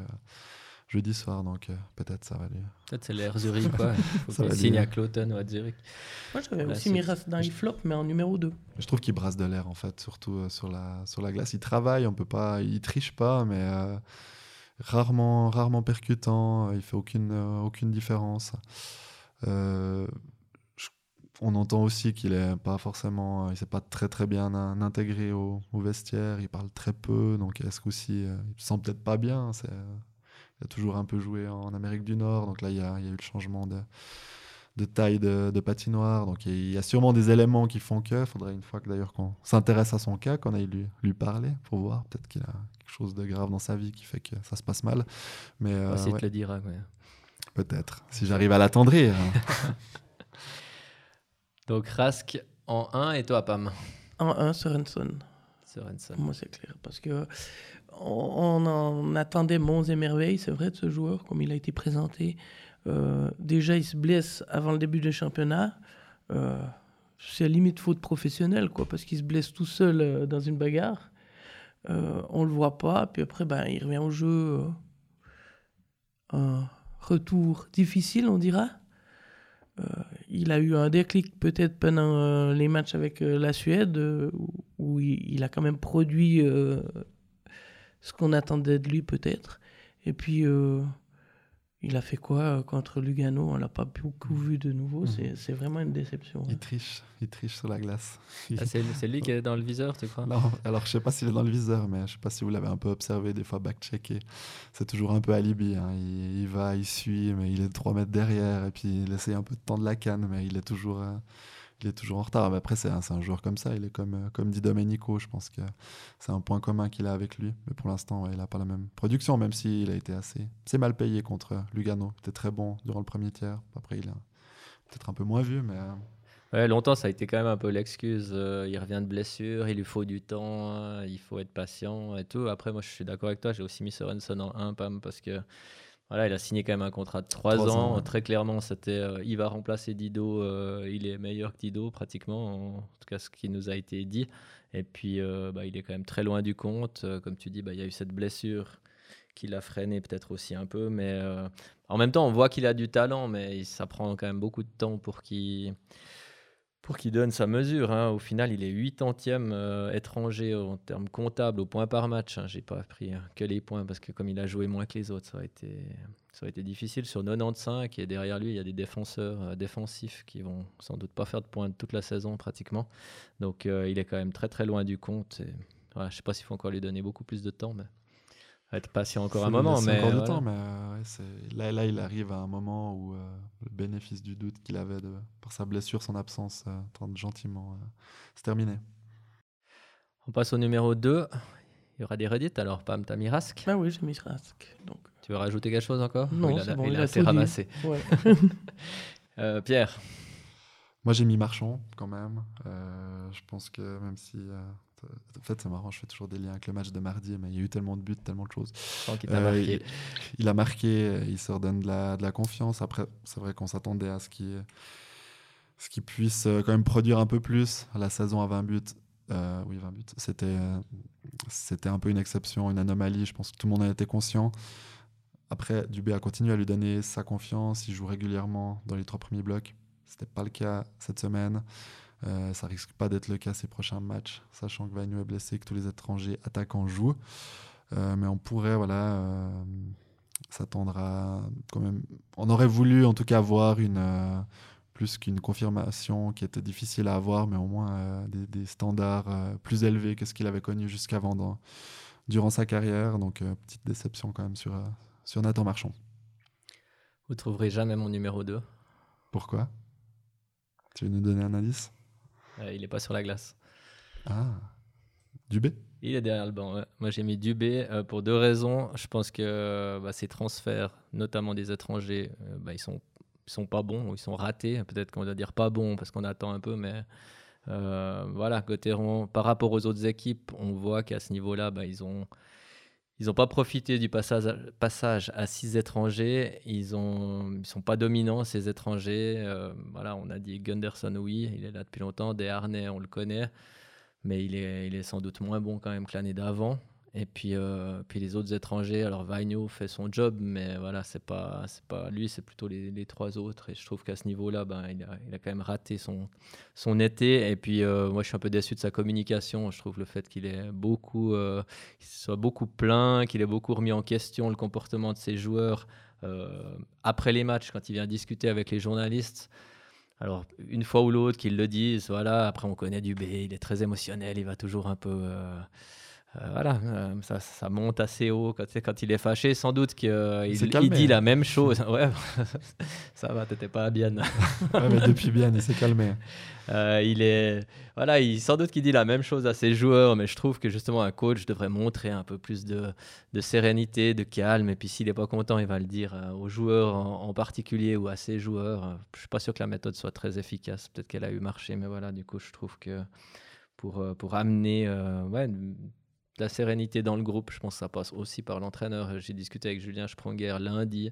jeudi soir, donc peut-être ça va lui. Peut-être c'est l'air Zurich, quoi. Il *laughs* faut qu'il signe à Cloton ou à Zurich. Moi, j'avais aussi mis dans les flop, mais en numéro 2. Je trouve qu'il brasse de l'air, en fait, surtout sur, la, sur la glace. Il travaille, on peut pas, il triche pas, mais rarement, rarement percutant, il fait aucune, aucune différence. Euh, on entend aussi qu'il est pas forcément, il s'est pas très très bien intégré au, vestiaire, il parle très peu, donc est-ce qu'aussi euh, il se sent peut-être pas bien. C'est, il a toujours un peu joué en Amérique du Nord, donc là il y a, eu le changement de, de taille de, patinoire, donc il y a sûrement des éléments qui font que. Faudrait une fois que d'ailleurs qu'on s'intéresse à son cas, qu'on aille lui, lui parler pour voir, peut-être qu'il a quelque chose de grave dans sa vie qui fait que ça se passe mal. Mais euh, ouais, le dira. Peut-être, si j'arrive à l'attendrir. *laughs* Donc Rask en 1 et toi, Pam En 1, Sorenson. Sorenson. Moi, c'est clair. Parce que on, en attendait monts et merveilles, c'est vrai, de ce joueur, comme il a été présenté. Euh, déjà, il se blesse avant le début du championnat. Euh, c'est limite faute professionnelle, quoi, parce qu'il se blesse tout seul euh, dans une bagarre. Euh, on le voit pas, puis après, ben, il revient au jeu. un retour difficile, on dira. Il a eu un déclic peut-être pendant les matchs avec la Suède, où, il, il, a quand même produit ce qu'on attendait de lui peut-être. Et puis, euh, il a fait quoi euh, contre Lugano? On l'a pas beaucoup mm. vu de nouveau. Mm. C'est vraiment une déception. Il triche, il triche sur la glace. Ah, c'est lui qui est dans le viseur, tu crois? Non, alors je sais pas s'il est dans le viseur, mais je sais pas si vous l'avez un peu observé, des fois back-checké. C'est toujours un peu alibi. Hein. Il, va, il suit, mais il est 3 mètres derrière, et puis il essaye un peu de tendre la canne, mais il est toujours... Euh, il est toujours en retard. Mais après, c'est un, joueur comme ça. Il est comme, euh, comme dit Domenico. Je pense que c'est un point commun qu'il a avec lui. Mais pour l'instant, il n'a pas la même production, même s'il a été assez, mal payé contre Lugano. Il était très bon durant le premier tiers. Après, il a peut-être un peu moins vu, mais. Euh, ouais, longtemps, ça a été quand même un peu l'excuse. Euh, il revient de blessure, il lui faut du temps, il faut être patient et tout. Après, moi, je suis d'accord avec toi. J'ai aussi mis Sorensen en 1, Pam, parce que voilà, il a signé quand même un contrat de 3, ans. Très clairement, c'était euh, il va remplacer Dido. Euh, il est meilleur que Dido, pratiquement, en tout cas ce qui nous a été dit. Et puis, euh, bah, il est quand même très loin du compte. comme tu dis, bah, il y a eu cette blessure qui l'a freiné peut-être aussi un peu. Mais en même temps, on voit qu'il a du talent, mais ça prend quand même beaucoup de temps pour qu'il pour qu'il donne sa mesure. Hein. Au final, il est 80e euh, étranger en termes comptables au point par match. Hein. J'ai pas pris hein, que les points parce que comme il a joué moins que les autres, ça a été, ça été difficile. Sur 95 et derrière lui, il y a des défenseurs euh, défensifs qui vont sans doute pas faire de points toute la saison pratiquement. Donc euh, il est quand même très très loin du compte. Et, voilà, je sais pas s'il faut encore lui donner beaucoup plus de temps, mais être patient encore un moment. Mais, encore du temps, mais là, là, il arrive à un moment où euh, le bénéfice du doute qu'il avait de, par sa blessure, son absence, euh, tente gentiment, euh, c'est terminé. On passe au numéro 2. Il y aura des Reddit alors, Pam, t'as mis Rask? Ah oui, j'ai mis Rask. Donc. Tu veux rajouter quelque chose encore? Non, c'est bon, il, a, assez ramassé. *laughs* Pierre? Moi, j'ai mis Marchand quand même. je pense que même si en fait, c'est marrant, je fais toujours des liens avec le match de mardi, mais il y a eu tellement de buts, tellement de choses. Euh, il, a marqué, il se redonne de la, de la confiance. Après, c'est vrai qu'on s'attendait à ce qu'il ce puisse euh, quand même produire un peu plus. La saison à 20 buts, euh, oui, 20 buts, c'était, c'était un peu une exception, une anomalie. Je pense que tout le monde en était conscient. Après, Dubé a continué à lui donner sa confiance. Il joue régulièrement dans les trois premiers blocs. Ce n'était pas le cas cette semaine. Euh, ça risque pas d'être le cas ces prochains matchs, sachant que Vagnou est blessé, que tous les étrangers attaquants jouent. Euh, mais on pourrait voilà, euh, s'attendre à quand même. On aurait voulu en tout cas avoir une plus qu'une confirmation qui était difficile à avoir, mais au moins des, standards plus élevés que ce qu'il avait connu jusqu'avant durant sa carrière. Donc petite déception quand même sur, sur Nathan Marchand. Vous trouverez jamais mon numéro 2. Pourquoi? Tu veux nous donner un indice? Euh, il n'est pas sur la glace. Ah, Dubé? Il est derrière le banc. Moi, j'ai mis Dubé euh, pour deux raisons. Je pense que euh, bah, ces transferts, notamment des étrangers, bah, ils sont sont pas bons, ils sont ratés. Peut-être qu'on doit dire pas bons parce qu'on attend un peu, mais voilà, Gauthieron, par rapport aux autres équipes, on voit qu'à ce niveau-là, bah, ils ont ils n'ont pas profité du passage, à six étrangers. Ils ne sont pas dominants, ces étrangers. Euh, voilà, on a dit Gunderson, oui, il est là depuis longtemps. Desharnais, on le connaît. Mais il est, il est sans doute moins bon quand même que l'année d'avant. Et puis, euh, puis les autres étrangers, alors Vagno fait son job, mais voilà, c'est pas, pas lui, c'est plutôt les, trois autres. Et je trouve qu'à ce niveau-là, ben, il, a, il, a, quand même raté son, son été. Et puis, euh, moi, je suis un peu déçu de sa communication. Je trouve le fait qu'il euh, soit beaucoup plein, qu'il ait beaucoup remis en question le comportement de ses joueurs après les matchs, quand il vient discuter avec les journalistes. Alors, une fois ou l'autre qu'ils le disent, voilà, après on connaît Dubé, il est très émotionnel, il va toujours un peu euh, voilà, euh, ça, ça, monte assez haut quand, quand il est fâché. Sans doute qu'il il, il dit la même chose. *laughs* ouais, *laughs* ça va, t'étais pas bien. *laughs* ouais, mais depuis bien, il s'est calmé. Euh, il est, voilà, il, sans doute qu'il dit la même chose à ses joueurs, mais je trouve que justement un coach devrait montrer un peu plus de, de sérénité, de calme. Et puis s'il n'est pas content, il va le dire aux joueurs en, particulier ou à ses joueurs. Je suis pas sûr que la méthode soit très efficace. Peut-être qu'elle a eu marché, mais voilà, du coup, je trouve que pour, pour amener ouais, la sérénité dans le groupe. Je pense que ça passe aussi par l'entraîneur. J'ai discuté avec Julien Spronger lundi,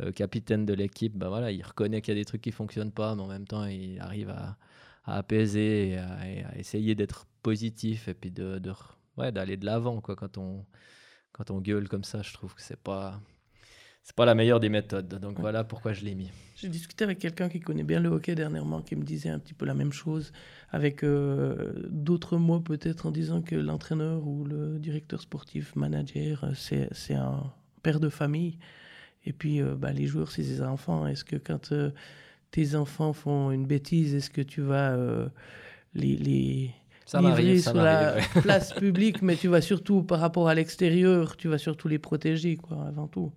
euh, capitaine de l'équipe. Ben voilà, il reconnaît qu'il y a des trucs qui fonctionnent pas, mais en même temps, il arrive à, apaiser et à, essayer d'être positif et puis de, d'aller de l'avant. Quand, on, quand on gueule comme ça, je trouve que c'est pas c'est pas la meilleure des méthodes. Donc voilà pourquoi je l'ai mis. J'ai discuté avec quelqu'un qui connaît bien le hockey dernièrement, qui me disait un petit peu la même chose, avec euh, d'autres mots peut-être en disant que l'entraîneur ou le directeur sportif, manager, c'est un père de famille. Et puis euh, bah, les joueurs, c'est des enfants. Est-ce que quand euh, tes enfants font une bêtise, est-ce que tu vas les, les ça livrer sur la place *laughs* publique, mais tu vas surtout par rapport à l'extérieur, tu vas surtout les protéger, quoi, avant tout.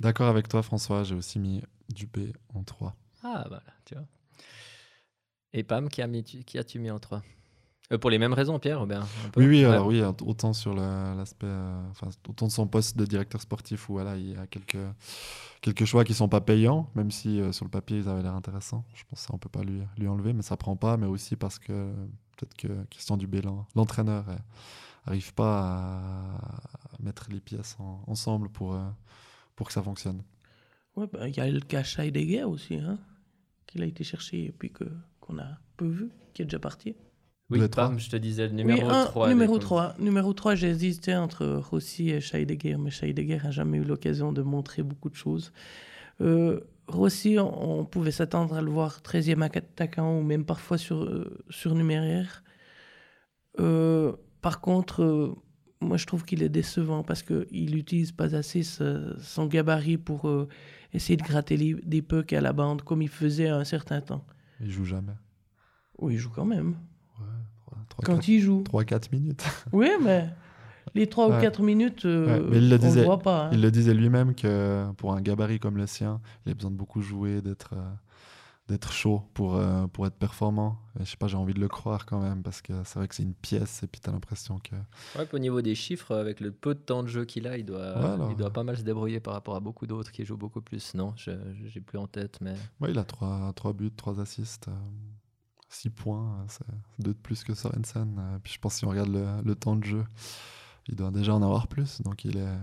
D'accord avec toi, François. J'ai aussi mis Dupé en 3. Ah, voilà, tu vois. Et Pam, qui, a mis, qui as-tu mis en 3 euh, Pour les mêmes raisons, Pierre Oui, oui, alors oui, autant sur l'aspect, euh, enfin, autant de son poste de directeur sportif où voilà, il y a quelques, quelques choix qui sont pas payants, même si euh, sur le papier ils avaient l'air intéressants. Je pense qu'on peut pas lui, lui enlever, mais ça prend pas, mais aussi parce que peut-être que Christian Dubé, l'entraîneur, n'arrive pas à mettre les pièces ensemble pour pour que ça fonctionne. Ouais, bah, il y a le cas Scheidegger aussi, hein, qu'il a été cherché et puis que, qu'on a peu vu, qui est déjà parti. Oui, Pam, je te disais le numéro 3. Numéro 3. Numéro 3, j'ai hésité entre Rossi et Scheidegger, mais Scheidegger n'a jamais eu l'occasion de montrer beaucoup de choses. Euh, Rossi, on, pouvait s'attendre à le voir 13e attaquant ou même parfois sur, euh, surnuméraire. Euh, par contre, euh, moi, je trouve qu'il est décevant parce qu'il n'utilise pas assez son gabarit pour euh, essayer de gratter des pucks à la bande comme il faisait à un certain temps. Il joue jamais. Oui, il joue quand même. Ouais, quand il joue. 3-4 minutes. *laughs* oui, mais les 3 ou 4 minutes, euh, il le disait, on voit pas. Hein. Il le disait lui-même que pour un gabarit comme le sien, il a besoin de beaucoup jouer, d'être. Euh, d'être chaud pour, euh, pour être performant. Et je sais pas, j'ai envie de le croire quand même parce que c'est vrai que c'est une pièce et puis tu as l'impression que. Ouais, au niveau des chiffres, avec le peu de temps de jeu qu'il a, il doit, il doit pas mal se débrouiller par rapport à beaucoup d'autres qui jouent beaucoup plus. Non, j'ai plus en tête, mais. Ouais, il a 3, trois buts, 3 assists, 6 euh, points, euh, c'est 2 de plus que Sorensen. puis je pense si on regarde le, le, temps de jeu, il doit déjà en avoir plus. Donc il est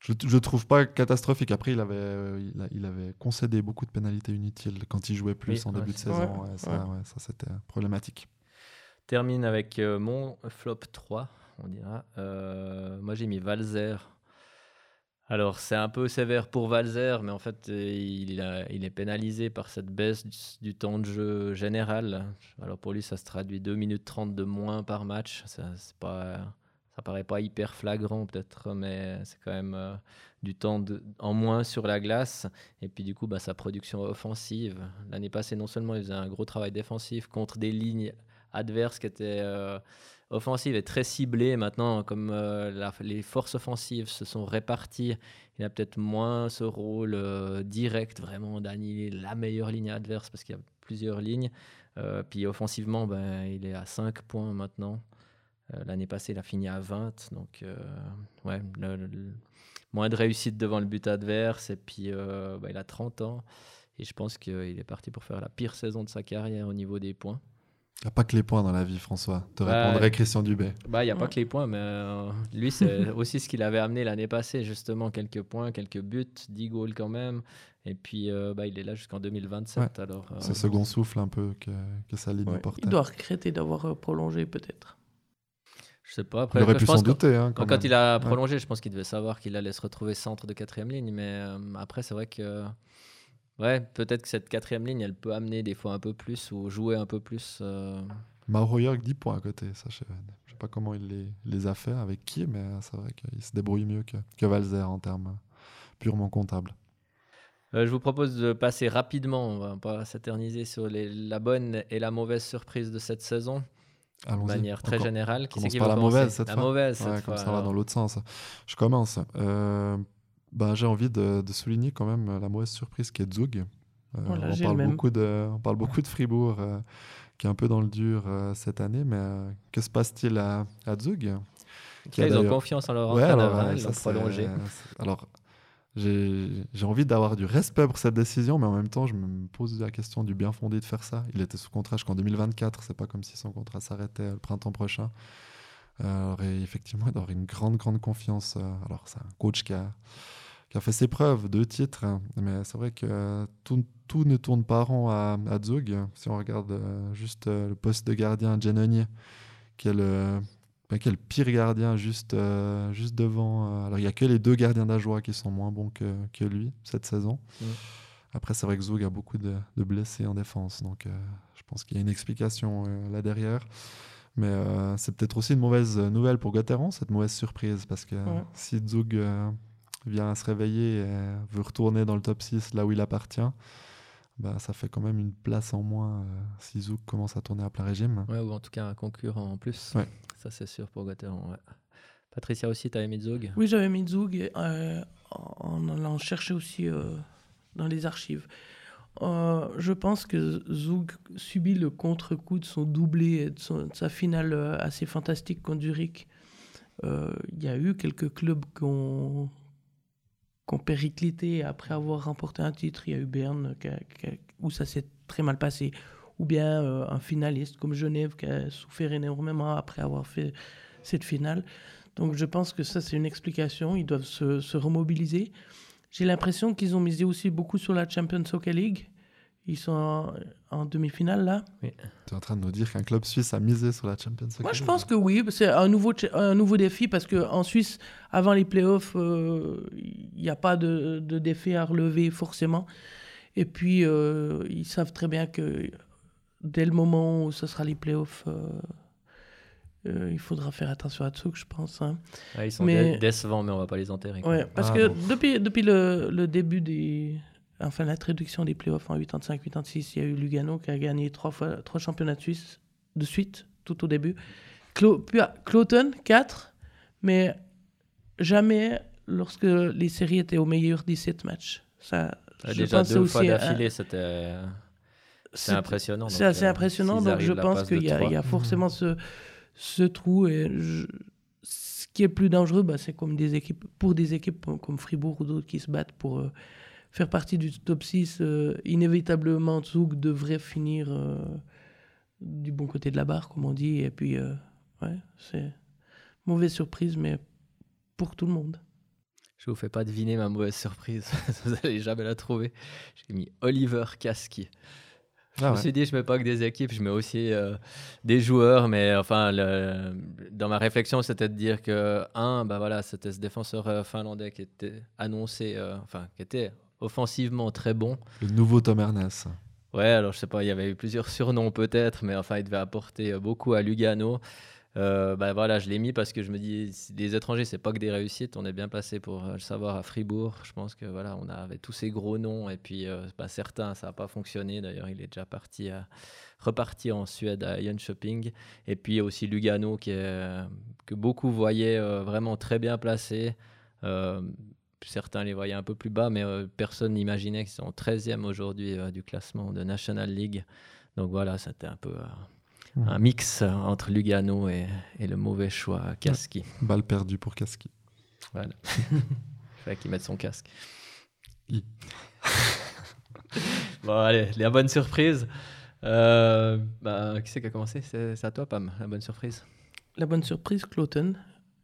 je ne trouve pas catastrophique. Après, il avait, euh, il, avait concédé beaucoup de pénalités inutiles quand il jouait plus en début de saison. ça, c'était problématique. Termine avec euh, mon flop 3, on dira. Euh, moi, j'ai mis Valzer. Alors, c'est un peu sévère pour Valzer, mais en fait, il, il est pénalisé par cette baisse du, du, temps de jeu général. Alors, pour lui, ça se traduit 2 minutes 30 de moins par match. C'est pas ça paraît pas hyper flagrant peut-être, mais c'est quand même euh, du temps en moins sur la glace. Et puis du coup, bah, sa production offensive. L'année passée, non seulement il faisait un gros travail défensif contre des lignes adverses qui étaient euh, offensives et très ciblées. Maintenant, comme euh, les forces offensives se sont réparties, il a peut-être moins ce rôle direct vraiment d'annihiler la meilleure ligne adverse parce qu'il y a plusieurs lignes. puis offensivement, ben, il est à 5 points maintenant. Euh, l'année passée, il a fini à 20. Donc, euh, ouais, moins de réussite devant le but adverse. Et puis, euh, bah, il a 30 ans. Et je pense qu'il est parti pour faire la pire saison de sa carrière au niveau des points. Il n'y a pas que les points dans la vie, François. Te bah, répondrait Christian Dubé. Bah, il n'y a pas que les points, mais lui, c'est *laughs* aussi ce qu'il avait amené l'année passée, justement, quelques points, quelques buts, 10 goals quand même. Et puis, bah, il est là jusqu'en 2027. Alors, c'est second souffle un peu que, que sa ligne Il doit regretter d'avoir prolongé, peut-être. Je sais pas. Après, il aurait pu s'en douter. Hein, quand, il a prolongé, je pense qu'il devait savoir qu'il allait se retrouver centre de quatrième ligne. Mais euh, après, c'est vrai que ouais, peut-être que cette quatrième ligne, elle peut amener des fois un peu plus ou jouer un peu plus. Euh... Mauro York, 10 points à côté. Ça, je sais, sais pas comment il les, les, a fait, avec qui, mais c'est vrai qu'il se débrouille mieux que, que Valzer en termes purement comptables. Euh, je vous propose de passer rapidement, on va pas s'éterniser sur les, la bonne et la mauvaise surprise de cette saison. De manière très Encore- générale. Qui commence qui par la commencer mauvaise, cette La fois. mauvaise cette Ouais, fois. comme ça va dans l'autre sens. Je commence. Euh, bah, J'ai envie de, de souligner quand même la mauvaise surprise qui est Zug. Euh, Voilà, on, parle beaucoup de, on parle beaucoup de Fribourg euh, qui est un peu dans le dur euh, cette année, mais euh, que se passe-t-il à, à Zug? Qui Ils ont confiance en leur Ouais, entraîneur. alors, hein, ils l'ont prolongé. Alors, j'ai envie d'avoir du respect pour cette décision, mais en même temps, je me pose la question du bien fondé de faire ça. Il était sous contrat jusqu'en 2024, c'est pas comme si son contrat s'arrêtait le printemps prochain. Alors, et effectivement, il avoir une grande, grande confiance. euh, Alors, c'est un coach qui a, fait ses preuves, deux titres, hein, mais c'est vrai que tout, tout ne tourne pas rond à, à. Si on regarde euh, juste euh, le poste de gardien, Genoni, qui est le, bah, le pire gardien juste, euh, juste devant. euh, alors, il n'y a que les deux gardiens d'Ajoie qui sont moins bons que, que lui cette saison. Après, c'est vrai que Zug a beaucoup de, de blessés en défense, donc euh, je pense qu'il y a une explication là derrière. Mais c'est peut-être aussi une mauvaise nouvelle pour Gauthieron, cette mauvaise surprise, parce que Ouais. si euh, vient à se réveiller et veut retourner dans le top 6 là où il appartient, bah, ça fait quand même une place en moins euh, si Zug commence à tourner à plein régime. Ouais, ou en tout cas un concurrent en plus. Ouais. Ça, c'est sûr pour. Ouais. Patricia aussi, tu avais mis Zug Oui, j'avais mis Zug euh, en allant chercher aussi euh, dans les archives. Euh, je pense que Zug subit le contre-coup de son doublé et de, son- de sa finale assez fantastique contre Zurich. Euh, Il y a eu quelques clubs qui ont, ont périclité après avoir remporté un titre. Il y a eu Berne où ça s'est très mal passé. Ou bien euh, un finaliste comme Genève qui a souffert énormément après avoir fait cette finale. Donc je pense que ça, c'est une explication. Ils doivent se, se remobiliser. J'ai l'impression qu'ils ont misé aussi beaucoup sur la Champions Soccer League. Ils sont en, en demi-finale là. Tu es en train de nous dire qu'un club suisse a misé sur la Champions League Moi, je pense que oui. C'est un nouveau, un nouveau défi parce qu'en Suisse, avant les playoffs, euh, il n'y a pas de, de défi à relever forcément. Et puis, euh, ils savent très bien que dès le moment où ce sera les playoffs, euh, euh, il faudra faire attention à Tsuk, je pense. hein. Ouais, Ils sont Mais- dé- décevants, mais on va pas les enterrer. Ouais, parce Ah, que bon. depuis, depuis le, le début des. Enfin, l'introduction des playoffs en 85-86, il y a eu Lugano qui a gagné trois, fois, trois championnats de Suisse de suite, tout au début. Clo, ah, Cloton, 4, mais jamais lorsque les séries étaient au meilleur 17 matchs. Ça, Ouais, je déjà pense que deux fois d'affilée, c'était c'est impressionnant. c'est assez euh, impressionnant, donc je pense qu'il y, a- il y a trois. forcément ce, ce trou. Et je- ce qui est plus dangereux, bah, c'est comme des équipes, pour des équipes comme Fribourg ou d'autres qui se battent pour euh, faire partie du top 6. euh, inévitablement, Zug devrait finir euh, du bon côté de la barre, comme on dit. Et puis, euh, ouais, c'est mauvaise surprise, mais pour tout le monde. Je vous fais pas deviner ma mauvaise surprise. *laughs* vous allez jamais la trouver. J'ai mis Oliver Kaski. Je Ah me ouais. suis dit, je mets pas que des équipes, je mets aussi euh, des joueurs. Mais enfin, le- dans ma réflexion, c'était de dire que, un, bah voilà, c'était ce défenseur euh, finlandais qui était annoncé, euh, enfin, qui était offensivement très bon. Le nouveau Tom Ernest. Ouais, alors je sais pas, il y avait eu plusieurs *laughs* surnoms peut-être, mais enfin, il devait apporter euh, beaucoup à Lugano. Euh, bah voilà, je l'ai mis parce que je me dis, les étrangers, c'est pas que des réussites. On est bien passé pour euh, le savoir à Fribourg. Je pense que voilà, on avait tous ces gros noms et puis euh, bah, certains, ça n'a pas fonctionné. D'ailleurs, il est déjà parti à, reparti en Suède à Jönköping. Et puis aussi Lugano qui est, que beaucoup voyaient euh, vraiment très bien placé. Certains les voyaient un peu plus bas, mais euh, personne n'imaginait qu'ils sont 13e aujourd'hui euh, du classement de National League. Donc voilà, c'était un peu euh, un mix entre Lugano et, et le mauvais choix Kaski. Balle perdue pour Kaski. Voilà. *laughs* Fallait qu'il mette son casque. I. *laughs* bon, allez, la bonne surprise. Euh, bah, qui c'est qui a commencé? C'est c'est à toi, Pam, la bonne surprise. La bonne surprise, Cloten,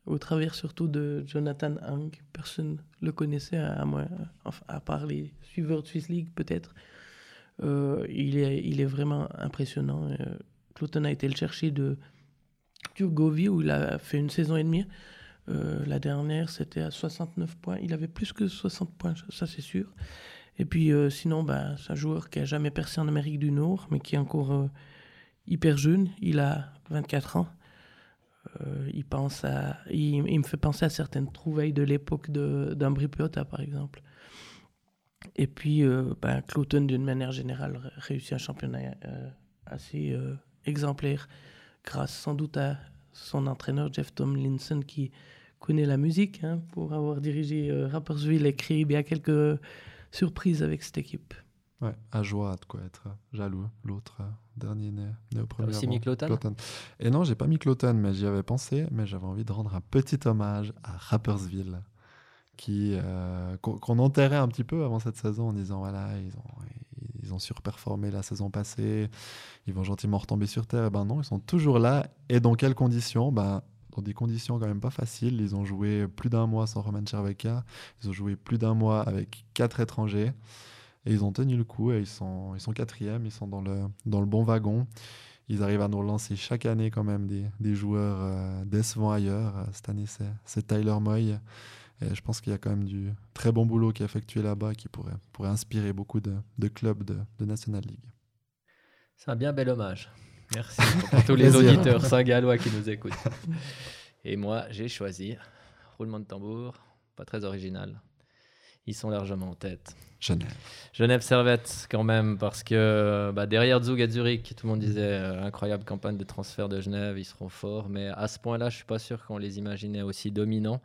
au travers surtout de Jonathan Hang. Personne le connaissait, à, moi, à part les suiveurs de Swiss League peut-être. Euh, il, est, il est vraiment impressionnant. Euh, Cloten a été le chercher de Turgovie où il a fait une saison et demie. Euh, la dernière, c'était à 69 points. Il avait plus que 60 points, ça c'est sûr. Et puis euh, sinon, ben, c'est un joueur qui a jamais percé en Amérique du Nord, mais qui est encore hyper jeune. Il a 24 ans. Euh, il, pense à, il, me fait penser à certaines trouvailles de l'époque d'Ambri Piotta, par exemple. Et puis, euh, ben, Cloten, d'une manière générale, ré- réussit un championnat euh, assez exemplaire grâce sans doute à son entraîneur Jeff Tomlinson qui connaît la musique hein, pour avoir dirigé Rapperswil et créé bien quelques surprises avec cette équipe. Ouais, à joie de quoi être jaloux. L'autre euh, dernier né, né au premier aussi mis. Et non, j'ai pas mis Cloton, mais j'y avais pensé. Mais j'avais envie de rendre un petit hommage à Rappersville, qui euh, qu'on enterrait un petit peu avant cette saison en disant voilà, ils ont, ils ont surperformé la saison passée, ils vont gentiment retomber sur terre. Et ben non, ils sont toujours là. Et dans quelles conditions? Ben dans des conditions quand même pas faciles. Ils ont joué plus d'un mois sans Roman Cherveka. Ils ont joué plus d'un mois avec quatre étrangers. Et ils ont tenu le coup et ils sont, ils sont quatrièmes, ils sont dans le, dans le bon wagon. Ils arrivent à nous relancer chaque année quand même des, des joueurs euh, décevants ailleurs. Euh, Cette année, c'est, Tyler Moy. Et je pense qu'il y a quand même du très bon boulot qui est effectué là-bas qui pourrait, pourrait inspirer beaucoup de, de clubs de, de National League. C'est un bien bel hommage. Merci *laughs* pour tous les auditeurs saint-gallois qui nous écoutent. Et moi, j'ai choisi roulement de tambour, pas très original. Ils sont largement en tête. Genève. Genève Servette quand même parce que bah, derrière Zug et Zurich, tout le monde disait euh, incroyable campagne de transfert de Genève, ils seront forts, mais à ce point-là, je suis pas sûr qu'on les imaginait aussi dominants.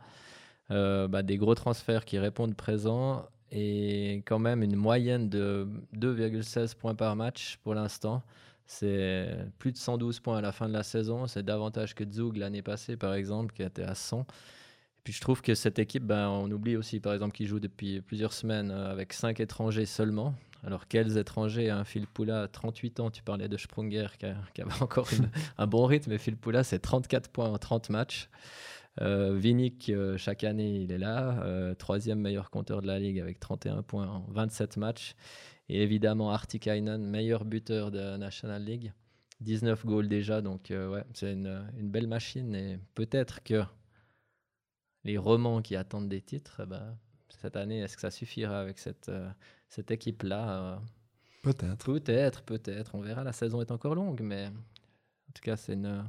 Euh, bah, des gros transferts qui répondent présents et quand même une moyenne de 2,16 points par match pour l'instant. C'est plus de 112 points à la fin de la saison. C'est davantage que Zug l'année passée, par exemple, qui était à 100. Et puis je trouve que cette équipe, ben, on oublie aussi, par exemple, qu'ils joue depuis plusieurs semaines euh, avec 5 étrangers seulement. Alors, quels étrangers hein? Phil Poula, 38 ans, tu parlais de Sprunger, qui, avait *laughs* encore un bon rythme. Mais Phil Poula, c'est 34 points en 30 matchs. Euh, Vinik, euh, chaque année, il est là. euh, troisième meilleur compteur de la ligue avec 31 points en 27 matchs. Et évidemment, Artikainen, meilleur buteur de National League. 19 goals déjà. Donc, ouais, c'est une, une belle machine. Et peut-être que les romans qui attendent des titres, ben, cette année, est-ce que ça suffira avec cette, euh, cette équipe-là euh, Peut-être. Peut-être, peut-être. On verra. La saison est encore longue, mais en tout cas, c'est une,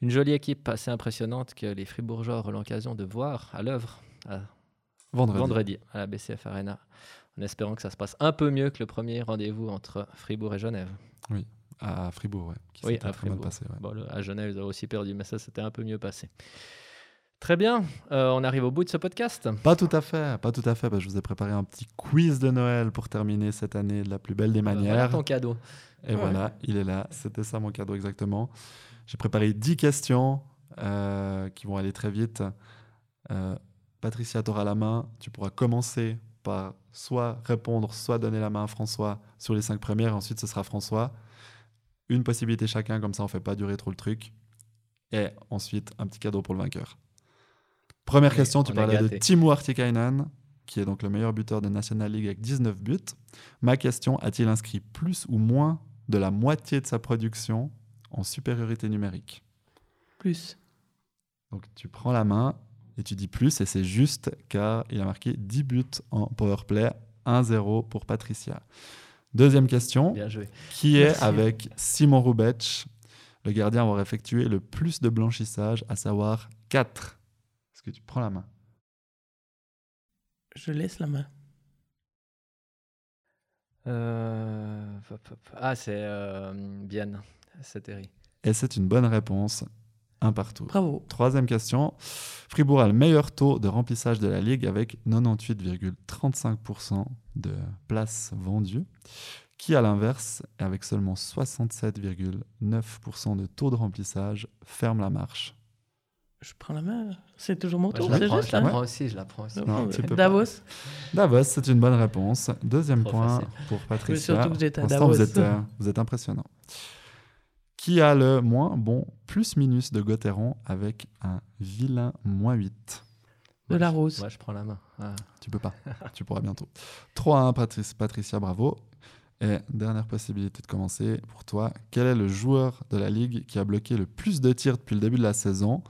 une jolie équipe assez impressionnante que les Fribourgeois auront l'occasion de voir à l'œuvre à- Vendredi. vendredi à la BCF Arena, en espérant que ça se passe un peu mieux que le premier rendez-vous entre Fribourg et Genève. À Fribourg, ouais. Qui Oui, à Fribourg. passé, ouais. Bon, le- à Genève, ils ont aussi perdu, mais ça, c'était un peu mieux passé. Très bien, euh, on arrive au bout de ce podcast. Pas tout à fait, pas tout à fait. parce que je vous ai préparé un petit quiz de Noël pour terminer cette année de la plus belle des Voilà manières. ton cadeau. Et voilà, il est là. C'était ça mon cadeau exactement. J'ai préparé 10 questions euh, qui vont aller très vite. Euh, Patricia, tu auras la main. Tu pourras commencer par soit répondre, soit donner la main à François sur les cinq premières. Ensuite, ce sera François. Une possibilité chacun, comme ça on fait pas durer trop le truc. Et ensuite, un petit cadeau pour le vainqueur. Première est- question, tu parlais de. Timo Artikainen, qui est donc le meilleur buteur de National League avec 19 buts. Ma question, a-t-il inscrit plus ou moins de la moitié de sa production en supériorité numérique? Plus. Donc tu prends la main et tu dis plus, et c'est juste car il a marqué 10 buts en powerplay, 1-0 pour Patricia. Deuxième question, Bien joué. qui est avec Simon Roubetsch, le gardien à avoir effectué le plus de blanchissage, à savoir 4 Est-ce que tu prends la main? Je laisse la main. Euh. Ah, c'est euh, Bienne. C'est terrible. Et c'est une bonne réponse, un partout. Bravo. Troisième question. Fribourg a le meilleur taux de remplissage de la Ligue avec 98,35% de places vendues, qui à l'inverse, avec seulement 67,9% de taux de remplissage, ferme la marche? Je prends la main. C'est toujours mon Moi, tour. je la c'est prends, juste je la hein prends aussi, je la prends aussi. Non, tu peux pas. Davos. Davos, c'est une bonne réponse. Deuxième Trop point facile. pour Patricia. surtout que j'étais à l'instant, vous Davos. êtes, euh, vous êtes impressionnant. Qui a le moins bon plus-minus de Gauthieron avec un vilain moins 8 De la rose. Moi, je prends la main. Ah. Tu peux pas. tu pourras bientôt. 3-1, Patrice, Patricia, bravo. Et dernière possibilité de commencer pour toi. Quel est le joueur de la Ligue qui a bloqué le plus de tirs depuis le début de la saison?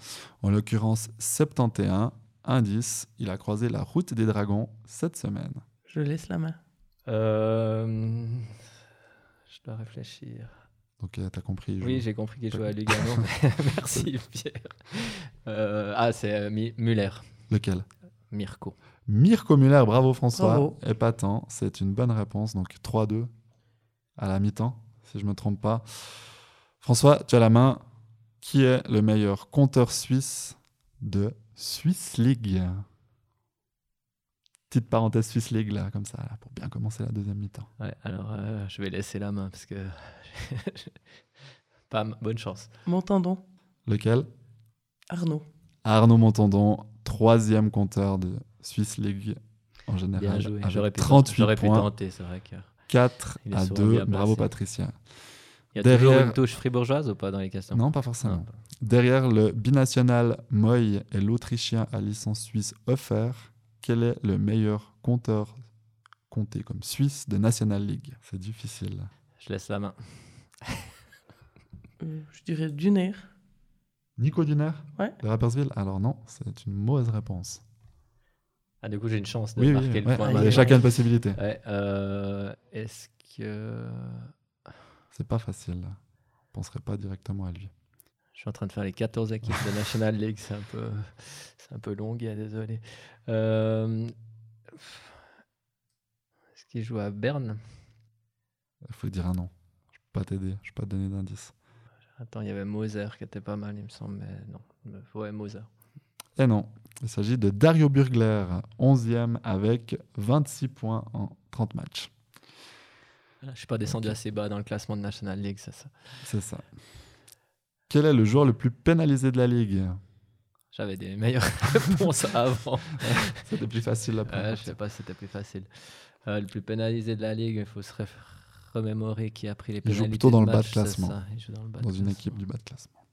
En l'occurrence, 71. Indice, il a croisé la route des Dragons cette semaine. Je laisse la main. Euh, Je dois réfléchir. Donc, tu as compris. Oui, j'ai compris qu'il jouait à Lugano. mais *laughs* *laughs* Merci, Pierre. Euh, ah, c'est euh, Muller. Lequel? Mirko. Mirko Muller, bravo François. Bravo. Épatant, c'est une bonne réponse. Donc 3-2 à la mi-temps, si je ne me trompe pas. François, tu as la main. Qui est le meilleur compteur suisse de Swiss League? Petite parenthèse Swiss League là, comme ça, là, pour bien commencer la deuxième mi-temps. Ouais, alors euh, je vais laisser la main parce que. *laughs* Pam, bonne chance. Montandon, Lequel? Arnaud. Arnaud Montandon, troisième compteur de Swiss League en général. J'aurais pu, 38 j'aurais pu points, tenter, c'est vrai que. 4 Il est à souvent 2. bien Bravo. Patricia. Il y a Derrière- toujours une touche fribourgeoise ou pas dans les questions Non, pas forcément. Non. Derrière le binational Moy et l'Autrichien à licence suisse Hofer, quel est le meilleur compteur compté comme Suisse de National League? C'est difficile. Je laisse la main. Euh, je dirais Duner. Nico Duner? Ouais. De Rapperswil? Alors non, c'est une mauvaise réponse. Ah, du coup, j'ai une chance de Oui, marquer oui, le ouais, point. chacun une possibilité. Ouais, euh, Est-ce que. C'est pas facile. On penserait pas directement à lui. Je suis en train de faire les 14 équipes de National *laughs* League, c'est un peu, c'est un peu long, désolé. Euh, Est-ce qu'il joue à Berne? Il faut dire un nom. Je peux pas t'aider, je peux pas te donner d'indice. Attends, il y avait Moser qui était pas mal, il me semble, mais non. Ouais, Moser. Et non, il s'agit de Dario Burgler, 11e avec 26 points en 30 matchs. Je suis pas descendu assez bas dans le classement de National League, c'est ça. C'est ça. Quel est le joueur le plus pénalisé de la ligue? J'avais des meilleures *laughs* réponses avant. *laughs* C'était plus facile la Euh, première. je sais pas si c'était plus facile. Euh, le plus pénalisé de la ligue, il faut se remémorer qui a pris les Il joue pénalités. plutôt dans le bas de classement. dans dans une équipe du bas de classement.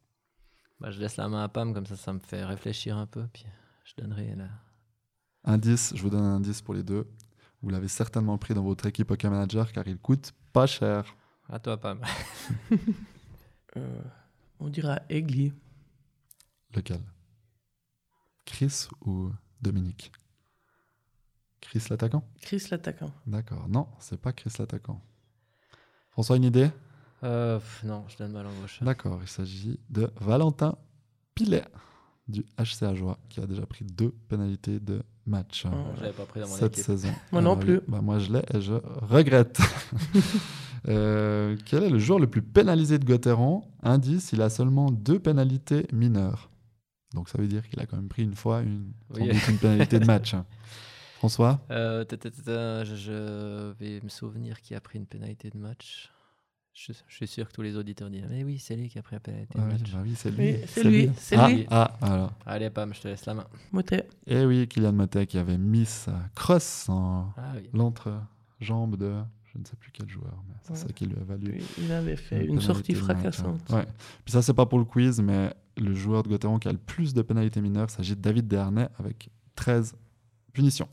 Bah, je laisse la main à Pam, comme ça, ça me fait réfléchir un peu. Puis je donnerai la. Indice, je vous donne un indice pour les deux. Vous l'avez certainement pris dans votre équipe Hockey Manager car il coûte pas cher. À toi, Pam. *laughs* Euh, on dira Egli. Lequel? Chris ou Dominique? Chris l'attaquant? Chris l'attaquant. D'accord. Non, c'est pas Chris l'attaquant. François, une idée? Euh, pff, non, je donne ma langue au chat. D'accord, il s'agit de Valentin Pilet du HCA Joie qui a déjà pris deux pénalités de match Oh, l'avais pas pris dans mon cette équipe. saison. Moi non Alors, plus. bah, moi je l'ai et je regrette. *laughs* Euh, quel est le joueur le plus pénalisé de Gauthieron? Indice, il a seulement deux pénalités mineures. Donc ça veut dire qu'il a quand même pris une fois une, Oui. pénalité de match. *laughs* François? Euh, ta, ta, je, je vais me souvenir qui a pris une pénalité de match. Je, je suis sûr que tous les auditeurs disent Mais oui, c'est lui qui a pris la pénalité Ah oui, bah oui, c'est lui. Oui, c'est lui, c'est ah, lui. Ah, voilà. Allez, Pam, je te laisse la main. Motet. Et oui, Kylian Motet qui avait mis sa crosse en Ah oui. l'entrejambe de je ne sais plus quel joueur, mais c'est Ouais. ça qui lui a valu. Lui, Il avait fait Une sortie match, fracassante. hein. Ouais. Puis ça, c'est pas pour le quiz, mais le joueur de Gauthieron qui a le plus de pénalités mineures s'agit de David Dernay avec 13 punitions.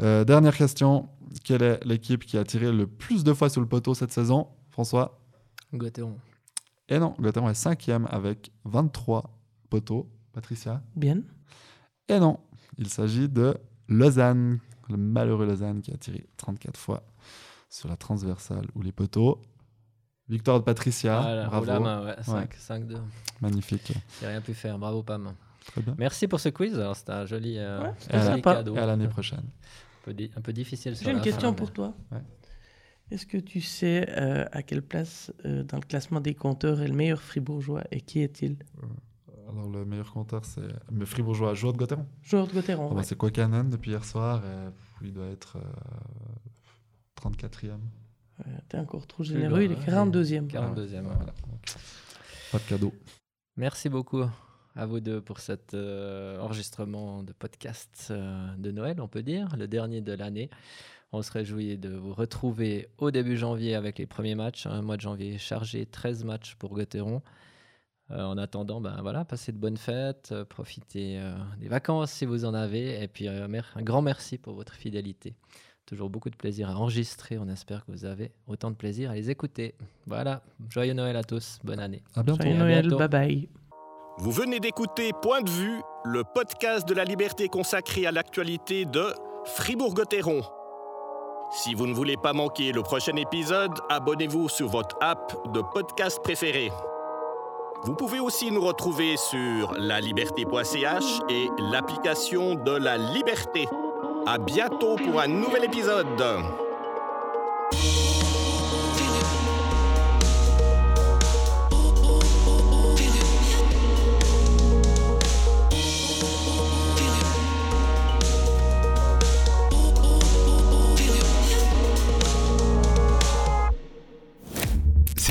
Euh, dernière question. Quelle est l'équipe qui a tiré le plus de fois sur le poteau cette saison? François Gauthieron. Et non, Gauthieron est cinquième avec 23 poteaux. Patricia Bien. Et non, il s'agit de Lausanne, le malheureux Lausanne qui a tiré 34 fois sur la transversale ou les poteaux. Victoire de Patricia, Voilà, bravo, la main, ouais. 5, 5-2. magnifique, J'ai rien pu faire. Bravo, Pam. très bien. Merci pour ce quiz. C'était un joli, euh, Ouais, un c'était joli sympa. cadeau. Et à l'année prochaine. Un peu, un peu difficile J'ai une question fin, pour mais- toi. Est-ce que tu sais euh, à quelle place euh, dans le classement des compteurs est le meilleur fribourgeois et qui est-il? Alors le meilleur compteur, c'est le Fribourgeois, joueur de Gauthieron. Joueur de Gauthieron. Ah bah, ouais. c'est quoi Canon depuis hier soir et Il doit être euh, 34e. Ouais, T'es encore trop généreux, il est hein, 42e. 42e. ouais. Voilà, donc, Pas de cadeau. Merci beaucoup à vous deux pour cet euh, enregistrement de podcast euh, de Noël, on peut dire, le dernier de l'année. On se réjouit de vous retrouver au début janvier avec les premiers matchs. Un mois de janvier chargé, 13 matchs pour Gauthieron. Euh, en attendant, ben voilà, passez de bonnes fêtes, euh, profitez euh, des vacances si vous en avez. Et puis euh, un grand merci pour votre fidélité. Toujours beaucoup de plaisir à enregistrer. On espère que vous avez autant de plaisir à les écouter. Voilà, joyeux Noël à tous, bonne année. À bientôt. Joyeux à Noël, bientôt. bye bye. Vous venez d'écouter Point de vue, le podcast de la liberté consacré à l'actualité de Fribourg-Gotteron. Si vous ne voulez pas manquer le prochain épisode, abonnez-vous sur votre app de podcast préféré. Vous pouvez aussi nous retrouver sur laliberté.ch et l'application de la liberté. À bientôt pour un nouvel épisode.